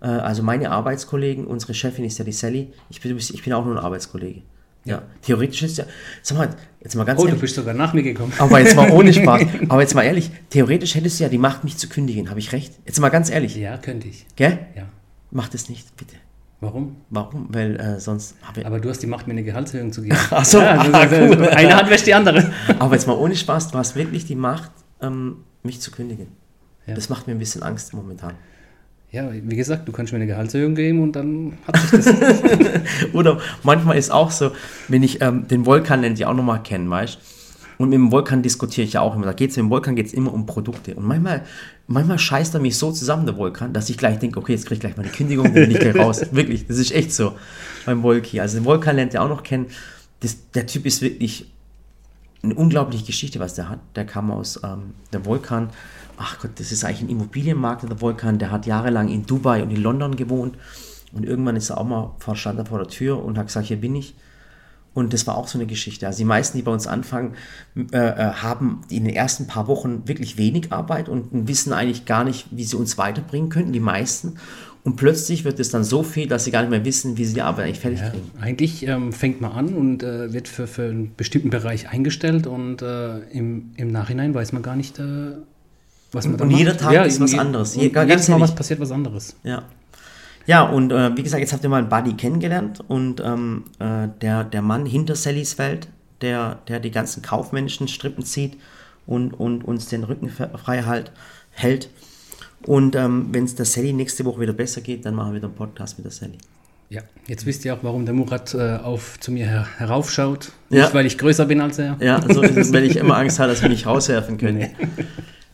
Äh, also meine Arbeitskollegen, unsere Chefin ist ja die Sally. Ich bin, ich bin auch nur ein Arbeitskollege. Ja, theoretisch ist ja. Sag mal, jetzt mal ganz Oh, du ehrlich. bist sogar nach mir gekommen. Aber jetzt mal ohne Spaß. Aber jetzt mal ehrlich, theoretisch hättest du ja die Macht, mich zu kündigen. Habe ich recht? Jetzt mal ganz ehrlich. Ja, könnte ich. Gell? Ja. Mach das nicht, bitte. Warum? Warum? Weil äh, sonst habe ich. Aber du hast die Macht, mir eine Gehaltserhöhung zu geben. Ach so, ja, ah, das, cool. Eine Hand wäscht die andere. Aber jetzt mal ohne Spaß, du hast wirklich die Macht, ähm, mich zu kündigen. Ja. Das macht mir ein bisschen Angst momentan. Ja, wie gesagt, du kannst mir eine Gehaltserhöhung geben und dann hat sich das. Oder manchmal ist auch so, wenn ich ähm, den Volkan nennt, ja auch nochmal kennen, weißt Und mit dem Volkan diskutiere ich ja auch immer. Da geht's, mit dem Volkan geht es immer um Produkte. Und manchmal, manchmal scheißt er mich so zusammen, der Volkan, dass ich gleich denke, okay, jetzt krieg ich gleich die Kündigung, dann bin ich gleich raus. Wirklich, das ist echt so beim Volki. Also den Volkan lernt ihr auch noch kennen. Das, der Typ ist wirklich eine unglaubliche Geschichte, was der hat. Der kam aus ähm, der Vulkan. Ach Gott, das ist eigentlich ein Immobilienmarkt, der Vulkan. Der hat jahrelang in Dubai und in London gewohnt. Und irgendwann ist er auch mal vor, stand er vor der Tür und hat gesagt, hier bin ich. Und das war auch so eine Geschichte. Also die meisten, die bei uns anfangen, äh, äh, haben in den ersten paar Wochen wirklich wenig Arbeit und wissen eigentlich gar nicht, wie sie uns weiterbringen könnten, die meisten. Und plötzlich wird es dann so viel, dass sie gar nicht mehr wissen, wie sie die Arbeit eigentlich fertig Ja, kriegen. eigentlich ähm, fängt man an und äh, wird für, für einen bestimmten Bereich eingestellt und äh, im, im Nachhinein weiß man gar nicht, äh, was man Und- da und jeder macht. Tag ist was anderes. Und Je- ganz jedes Mal was passiert was anderes. Ja. Ja, und äh, wie gesagt, jetzt habt ihr mal einen Buddy kennengelernt und ähm, äh, der, der Mann hinter Sallys Welt, der, der die ganzen kaufmännischen Strippen zieht und, und uns den Rücken frei halt, hält. Und ähm, wenn es der Sally nächste Woche wieder besser geht, dann machen wir wieder einen Podcast mit der Sally. Ja, jetzt wisst ihr auch, warum der Murat äh, auf, zu mir her, heraufschaut. Ja. Nicht, weil ich größer bin als er. Ja, so ist es, ich immer Angst habe, dass wir mich rauswerfen können.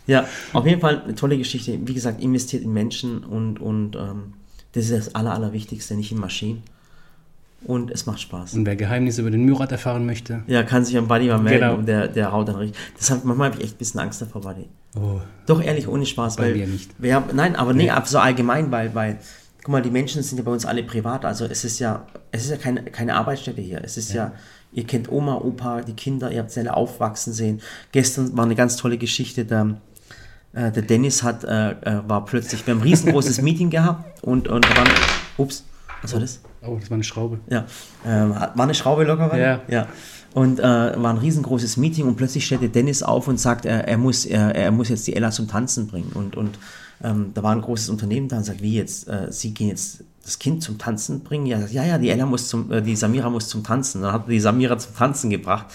Ja, auf jeden Fall eine tolle Geschichte. Wie gesagt, investiert in Menschen und, und ähm, das ist das Aller, Allerwichtigste, nicht in Maschinen. Und es macht Spaß. Und wer Geheimnisse über den Murat erfahren möchte, Ja, kann sich am Buddy mal melden Genau. und der, der haut dann richtig. Deshalb, manchmal habe ich echt ein bisschen Angst davor, Buddy. oh, Doch, ehrlich, ohne Spaß. Bei weil mir nicht. Wir haben, nein, aber nee, aber so allgemein, weil, weil, guck mal, die Menschen sind ja bei uns alle privat. Also es ist ja, es ist ja keine, keine Arbeitsstätte hier. Es ist ja. ihr kennt Oma, Opa, die Kinder, ihr habt sie alle aufwachsen sehen. Gestern war eine ganz tolle Geschichte, äh, der Dennis hat, äh, äh, war plötzlich, wir haben ein riesengroßes Meeting gehabt und, und da waren, ups, was war das? oh, das war eine Schraube. Ja, ähm, war eine Schraube locker? War? Ja. ja. Und äh, war ein riesengroßes Meeting und plötzlich stellt der Dennis auf und sagt, er, er, muss, er, er muss jetzt die Ella zum Tanzen bringen. Und, und ähm, da war ein großes Unternehmen da und sagt, wie jetzt, äh, sie gehen jetzt das Kind zum Tanzen bringen? Ja, ja, ja, die Ella muss zum, äh, die Samira muss zum Tanzen. Dann hat die Samira zum Tanzen gebracht.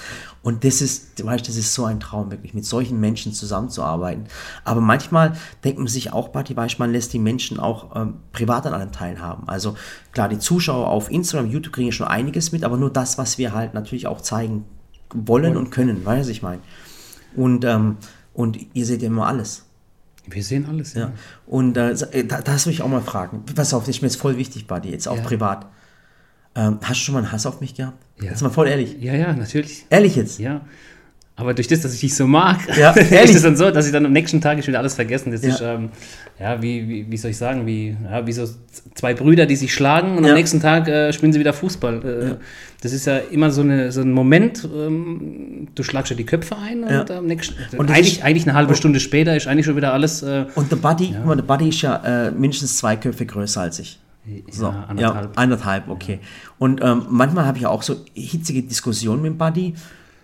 Und das ist, du weißt, das ist so ein Traum, wirklich, mit solchen Menschen zusammenzuarbeiten. Aber manchmal denkt man sich auch, Bati, weißt, man lässt die Menschen auch ähm, privat an einem teilhaben. Also klar, die Zuschauer auf Instagram, YouTube kriegen ja schon einiges mit, aber nur das, was wir halt natürlich auch zeigen wollen und können, weißt du, ich meine. Und, ähm, und ihr seht ja immer alles. Wir sehen alles. Ja. Und äh, da, das will ich auch mal fragen. Pass auf, das ist mir jetzt voll wichtig, Buddy, jetzt auch Ja. privat. Ähm, hast du schon mal einen Hass auf mich gehabt? Ja. Jetzt mal voll ehrlich. Ja, ja, natürlich. Ehrlich jetzt? Ja. Aber durch das, dass ich dich so mag, Ja, ist es dann so, dass ich dann am nächsten Tag ist wieder alles vergessen. Das Ja. ist, ähm, ja, wie, wie, wie soll ich sagen, wie, ja, wie so zwei Brüder, die sich schlagen und Ja. am nächsten Tag äh, spielen sie wieder Fußball. Äh, Das ist ja immer so, eine, so ein Moment, ähm, du schlagst ja die Köpfe ein und Ja. am nächsten Und eigentlich, ist- eigentlich eine halbe Stunde später ist eigentlich schon wieder alles äh, Und der Buddy, mal, der Buddy ist ja äh, mindestens zwei Köpfe größer als ich. So, ja, anderthalb. Ja, anderthalb, okay. Und ähm, manchmal habe ich auch so hitzige Diskussionen mit dem Buddy.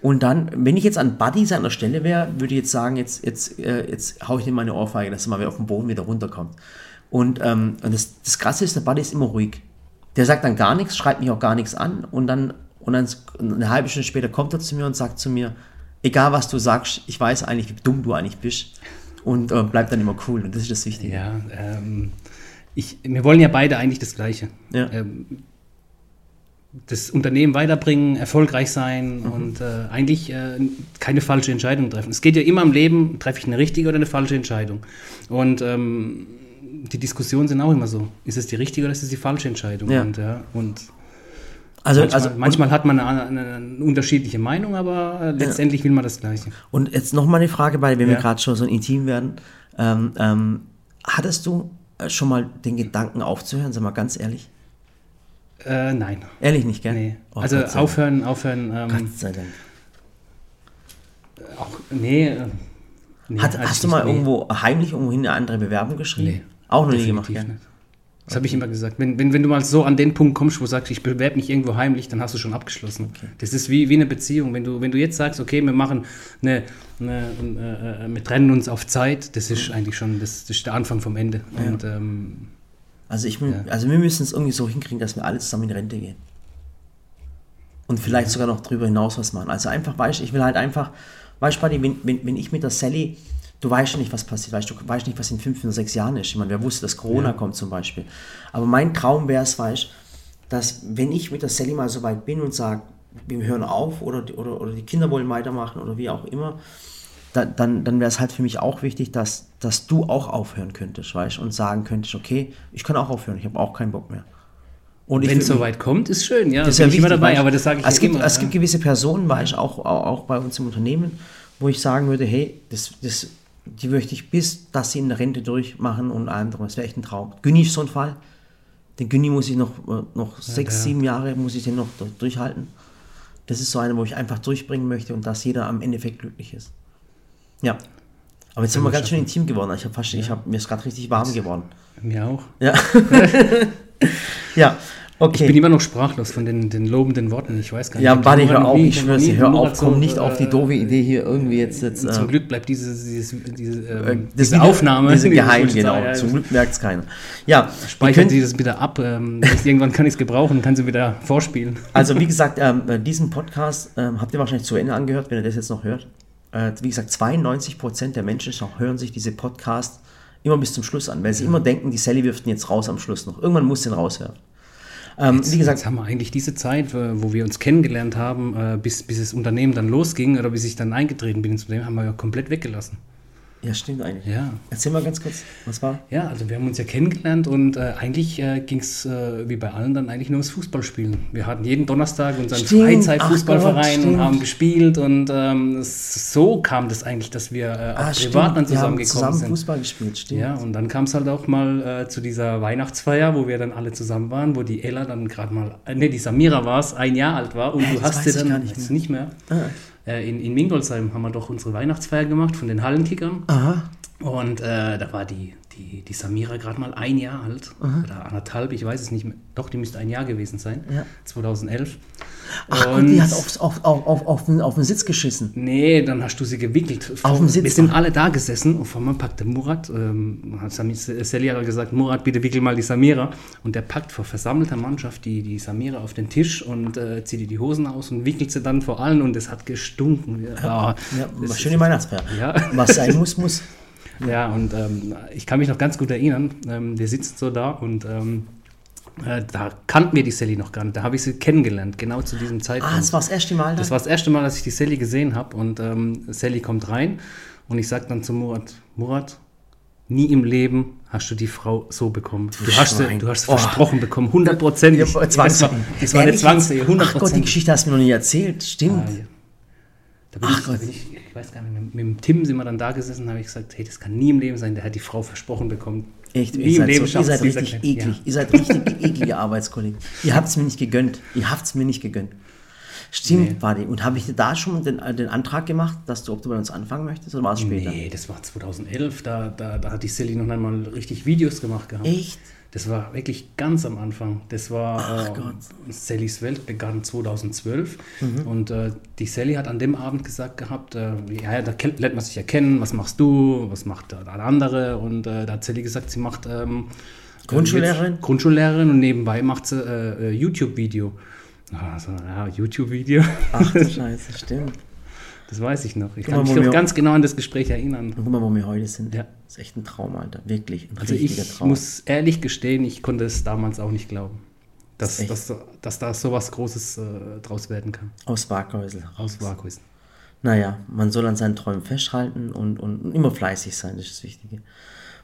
Und dann, wenn ich jetzt an Buddy seiner Stelle wäre, würde ich jetzt sagen, jetzt, jetzt, äh, jetzt hau ich ihm meine Ohrfeige, dass er mal wieder auf den Boden wieder runterkommt. Und, ähm, und das, das Krasse ist, der Buddy ist immer ruhig. Der sagt dann gar nichts, schreibt mich auch gar nichts an und dann, und dann eine halbe Stunde später kommt er zu mir und sagt zu mir, egal was du sagst, ich weiß eigentlich, wie dumm du eigentlich bist. Und äh, bleibt dann immer cool. Und das ist das Wichtige. Ja, ähm, ich, wir wollen ja beide eigentlich das Gleiche. Ja. Ähm, das Unternehmen weiterbringen, erfolgreich sein Mhm. und äh, eigentlich äh, keine falsche Entscheidung treffen. Es geht ja immer im Leben, treffe ich eine richtige oder eine falsche Entscheidung. Und ähm, die Diskussionen sind auch immer so. Ist es die richtige oder ist es die falsche Entscheidung? Ja. Und, ja, und Also, manchmal, also manchmal hat man eine, eine, eine unterschiedliche Meinung, aber äh, letztendlich will man das Gleiche. Und jetzt noch mal eine Frage, weil wenn wir Ja. gerade schon so intim werden. Ähm, ähm, hattest du äh, schon mal den Gedanken aufzuhören? Sag mal ganz ehrlich. Äh, nein. Ehrlich nicht, gell? Nee. Oh, also aufhören, aufhören. Ähm, Gott sei Dank. auch, nee, äh, nee, Hat, hast du mal nee. irgendwo heimlich irgendwohin eine andere Bewerbung geschrieben? Nee. Auch noch nie gemacht, gell? nicht. Das habe ich immer gesagt. Wenn, wenn, wenn du mal so an den Punkt kommst, wo du sagst, ich bewerbe mich irgendwo heimlich, dann hast du schon abgeschlossen. Das ist wie, wie eine Beziehung. Wenn du, wenn du jetzt sagst, okay, wir machen eine, eine äh, äh, wir trennen uns auf Zeit, das ist eigentlich schon das, das ist der Anfang vom Ende. Und ähm, Also, ich, will- also wir müssen es irgendwie so hinkriegen, dass wir alle zusammen in Rente gehen. Und vielleicht sogar noch darüber hinaus was machen. Also einfach, weißt du, ich will halt einfach, weißt du, wenn, wenn, wenn ich mit der Sally, du weißt ja nicht, was passiert, weißt du, weißt nicht, was in fünf oder sechs Jahren ist. Ich meine, wer wusste, dass Corona kommt zum Beispiel. Aber mein Traum wäre es, weißt du, dass wenn ich mit der Sally mal so weit bin und sage, wir hören auf oder, oder, oder die Kinder wollen weitermachen oder wie auch immer, da, dann, dann wäre es halt für mich auch wichtig, dass, dass du auch aufhören könntest, weißt und sagen könntest, okay, ich kann auch aufhören, ich habe auch keinen Bock mehr. Und ich wenn es soweit kommt, ist schön, ja. das ist ja ich immer wichtig, dabei, du. aber das sage ich es ja gibt, immer. Es ja. gibt gewisse Personen, du, auch, auch, auch bei uns im Unternehmen, wo ich sagen würde, hey, das, das, die möchte ich bis, dass sie in der Rente durchmachen und andere. Das wäre echt ein Traum. Günni ist so ein Fall. Den Günni muss ich noch, noch sechs, der- sieben Jahre muss ich den noch durch- durchhalten. Das ist so eine, wo ich einfach durchbringen möchte und dass jeder am Endeffekt glücklich ist. Ja. Aber jetzt sind wir ganz schön intim geworden. Ich habe fast, ich habe mir ist gerade richtig warm geworden. Mir auch. Ja. ja. Okay. Ich bin immer noch sprachlos von den, den lobenden Worten. Ich weiß gar nicht. Ja, Buddy, hör auf, nie- ich nie dir, hör auf, komm nicht auf die äh, doofe Idee hier irgendwie jetzt. jetzt Zum äh, Glück bleibt dieses, dieses, diese, äh, ähm, diese Video- Aufnahme. Diese geheim, genau. ja, Zum Glück merkt es keiner. Ja, Speichern Sie das bitte ab. Ähm, irgendwann kann ich es gebrauchen, kann sie wieder vorspielen. Also wie gesagt, ähm, äh, diesen Podcast ähm, habt ihr wahrscheinlich zu Ende angehört, wenn ihr das jetzt noch hört. Äh, wie gesagt, 92% der Menschen hören sich diese Podcasts immer bis zum Schluss an, weil sie immer denken, die Sally wirft ihn jetzt raus am Schluss noch. Irgendwann muss den raushören. Ähm, wie gesagt, Jetzt haben wir eigentlich diese Zeit, äh, wo wir uns kennengelernt haben, äh, bis, bis das Unternehmen dann losging oder bis ich dann eingetreten bin ins Unternehmen, haben wir ja komplett weggelassen. Ja stimmt eigentlich. Ja. Erzähl mal ganz kurz, was war? Ja, also wir haben uns ja kennengelernt und äh, eigentlich äh, ging es äh, wie bei allen dann eigentlich nur ums Fußballspielen. Wir hatten jeden Donnerstag unseren Stimmt, Freizeitfußballverein und haben stimmt. gespielt und ähm, so kam das eigentlich, dass wir äh, auch Ah, privat dann wir haben zusammengekommen zusammen sind. Fußball gespielt, stimmt. Ja, und dann kam es halt auch mal äh, zu dieser Weihnachtsfeier, wo wir dann alle zusammen waren, wo die Ella dann gerade mal, ne, die Samira war es, ein Jahr alt war und Hä, du hast sie dann nicht jetzt nicht mehr. Ah. Äh, in, in Mingolsheim haben wir doch unsere Weihnachtsfeier gemacht von den Hallenkickern. Aha. Und äh, da war die, die, die Samira gerade mal ein Jahr alt. Oder anderthalb, ich weiß es nicht mehr. Doch, die müsste ein Jahr gewesen sein. Ja. 2011. Ach Gott, die hat aufs, auf, auf, auf, auf, den, auf den Sitz geschissen. Nee, dann hast du sie gewickelt. Auf dem Sitz. Wir sind alle da gesessen und vor mir packte Murat, ähm, hat hat gesagt, Murat, bitte wickel mal die Samira. Und der packt vor versammelter Mannschaft die, die Samira auf den Tisch und äh, zieht ihr die Hosen aus und wickelt sie dann vor allen und es hat gestunken. Ja, Ja, das- schöne Weihnachtsfeier. Ja. Was sein muss, muss. Ja, und ähm, ich kann mich noch ganz gut erinnern, ähm, wir sitzen so da und ähm, äh, da kannten wir die Sally noch gar nicht. Da habe ich sie kennengelernt, genau zu diesem Zeitpunkt. Ah, das war das erste Mal dann? Das war das erste Mal, dass ich die Sally gesehen habe und ähm, Sally kommt rein und ich sage dann zu Murat, Murat, nie im Leben hast du die Frau so bekommen. Du, hast, sie, Schwein. du hast sie Oh. versprochen bekommen, hundertprozentig. Ja, das war, das war eine Ehrlich? Zwangsehe, Ach Gott, die. Geschichte hast du mir noch nie erzählt. Stimmt. Ah, ja. Da bin Ach ich, Gott. ich weiß gar nicht, mit, mit dem Tim sind wir dann da gesessen und habe ich gesagt, hey, das kann nie im Leben sein, der hat die Frau versprochen bekommen. Echt, nie ihr im seid, Leben so, ihr seid richtig Kleine. eklig. Ihr seid richtig eklige Arbeitskollegen. Ihr habt es mir nicht gegönnt. Ihr habt es mir nicht gegönnt. Stimmt, Nee. Buddy. Und habe ich dir da schon den, den Antrag gemacht, dass du, ob du bei uns anfangen möchtest, oder war es später? Nee, das war 2011, da, da, da hat die Sally noch einmal richtig Videos gemacht gehabt. Echt? Das war wirklich ganz am Anfang. Das war äh. Sallys Welt begann 2012 Mhm. und äh, die Sally hat an dem Abend gesagt gehabt, äh, ja, da kennt- lernt man sich erkennen, was machst du, was macht der der andere und äh, da hat Sally gesagt, sie macht ähm, Grundschullehrerin? jetzt Grundschullehrerin und nebenbei macht sie äh, äh, YouTube-Video. Also, ja, YouTube-Video, Ach du Scheiße, stimmt. Das weiß ich noch. Ich Guck kann mal, mich noch ganz genau an das Gespräch erinnern. Guck mal, wo wir heute sind. Ja. Das ist echt ein Traum, Alter. Wirklich. Ein Also richtiger ich Traum. muss ehrlich gestehen, ich konnte es damals auch nicht glauben, dass, Echt? dass, dass da so was Großes äh, draus werden kann. Aus Waghäusel. Aus Vakuis. Naja, man soll an seinen Träumen festhalten und, und immer fleißig sein, das ist das Wichtige.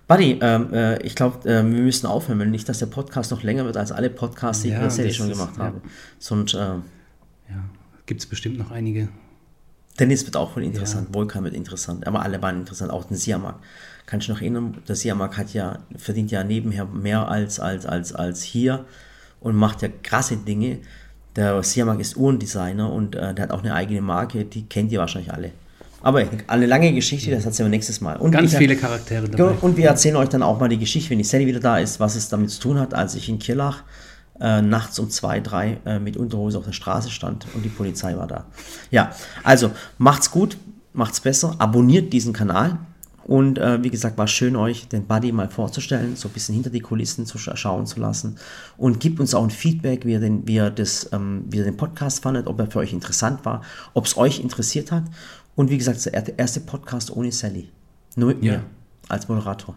Buddy, ähm, äh, ich glaube, äh, wir müssen aufhören, weil nicht, dass der Podcast noch länger wird als alle Podcasts, die Ja, ich tatsächlich das schon ist- gemacht ja. habe. Sonst, äh, Ja, gibt es bestimmt noch einige. Dennis wird auch wohl interessant, Vulkan wird interessant, aber alle waren interessant, auch den Siamak. Kannst du noch erinnern, der Siamak hat ja, verdient ja nebenher mehr als, als, als, als hier und macht ja krasse Dinge. Der Siamak ist Uhrendesigner und äh, der hat auch eine eigene Marke, die kennt ihr wahrscheinlich alle. Aber eine lange Geschichte, das erzählen wir nächstes Mal. Und Ganz ich- viele Charaktere Ja, dabei. Und wir erzählen euch dann auch mal die Geschichte, wenn die Sally wieder da ist, was es damit zu tun hat, als ich in Kirlach äh, nachts um zwei, drei äh, mit Unterhose auf der Straße stand und die Polizei war da. Ja, also macht's gut, macht's besser, abonniert diesen Kanal und äh, wie gesagt, war schön euch den Buddy mal vorzustellen, so ein bisschen hinter die Kulissen zu scha schauen zu lassen und gibt uns auch ein Feedback, wie ihr den, wie ihr das, ähm, wie ihr den Podcast fandet, ob er für euch interessant war, ob es euch interessiert hat und wie gesagt, der erste Podcast ohne Sally. Nur mit Ja. mir als Moderator.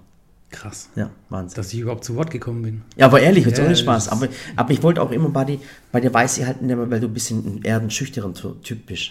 Krass. Ja, Wahnsinn. Dass ich überhaupt zu Wort gekommen bin. Ja, aber ehrlich, jetzt Ja, ohne Spaß. Aber, aber ich wollte auch immer bei dir, bei dir weiß ich halt nicht mehr, weil du ein bisschen eher ein schüchteren Typ bist.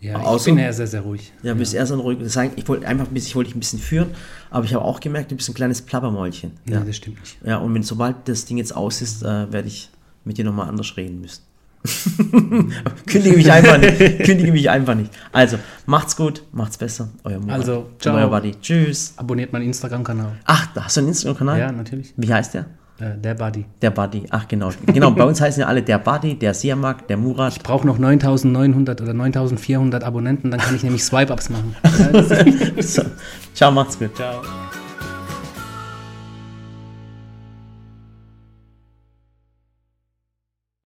Ja, ich Außer- bin ja sehr, sehr ruhig. Ja, bist eher so ein. Sagen, ich wollte einfach ein bisschen, ich wollte dich ein bisschen führen, aber ich habe auch gemerkt, du bist ein kleines Plappermäulchen. Nee, Ja, das stimmt nicht. ja und wenn sobald das Ding jetzt aus ist, äh, werde ich mit dir nochmal anders reden müssen. kündige mich einfach nicht. Kündige mich einfach nicht. Also, macht's gut, macht's besser. Euer Murat. Also, ciao. Euer Buddy. Tschüss. Abonniert meinen Instagram-Kanal. Ach, da hast du einen Instagram-Kanal? Ja, natürlich. Wie heißt der? Äh, der Buddy. Der Buddy. Ach, genau. Genau, bei uns heißen ja alle der Buddy, der Siamak, der Murat. Ich brauche noch 9900 oder 9400 Abonnenten, dann kann ich nämlich Swipe-Ups machen. So. Ciao, macht's gut. Ciao.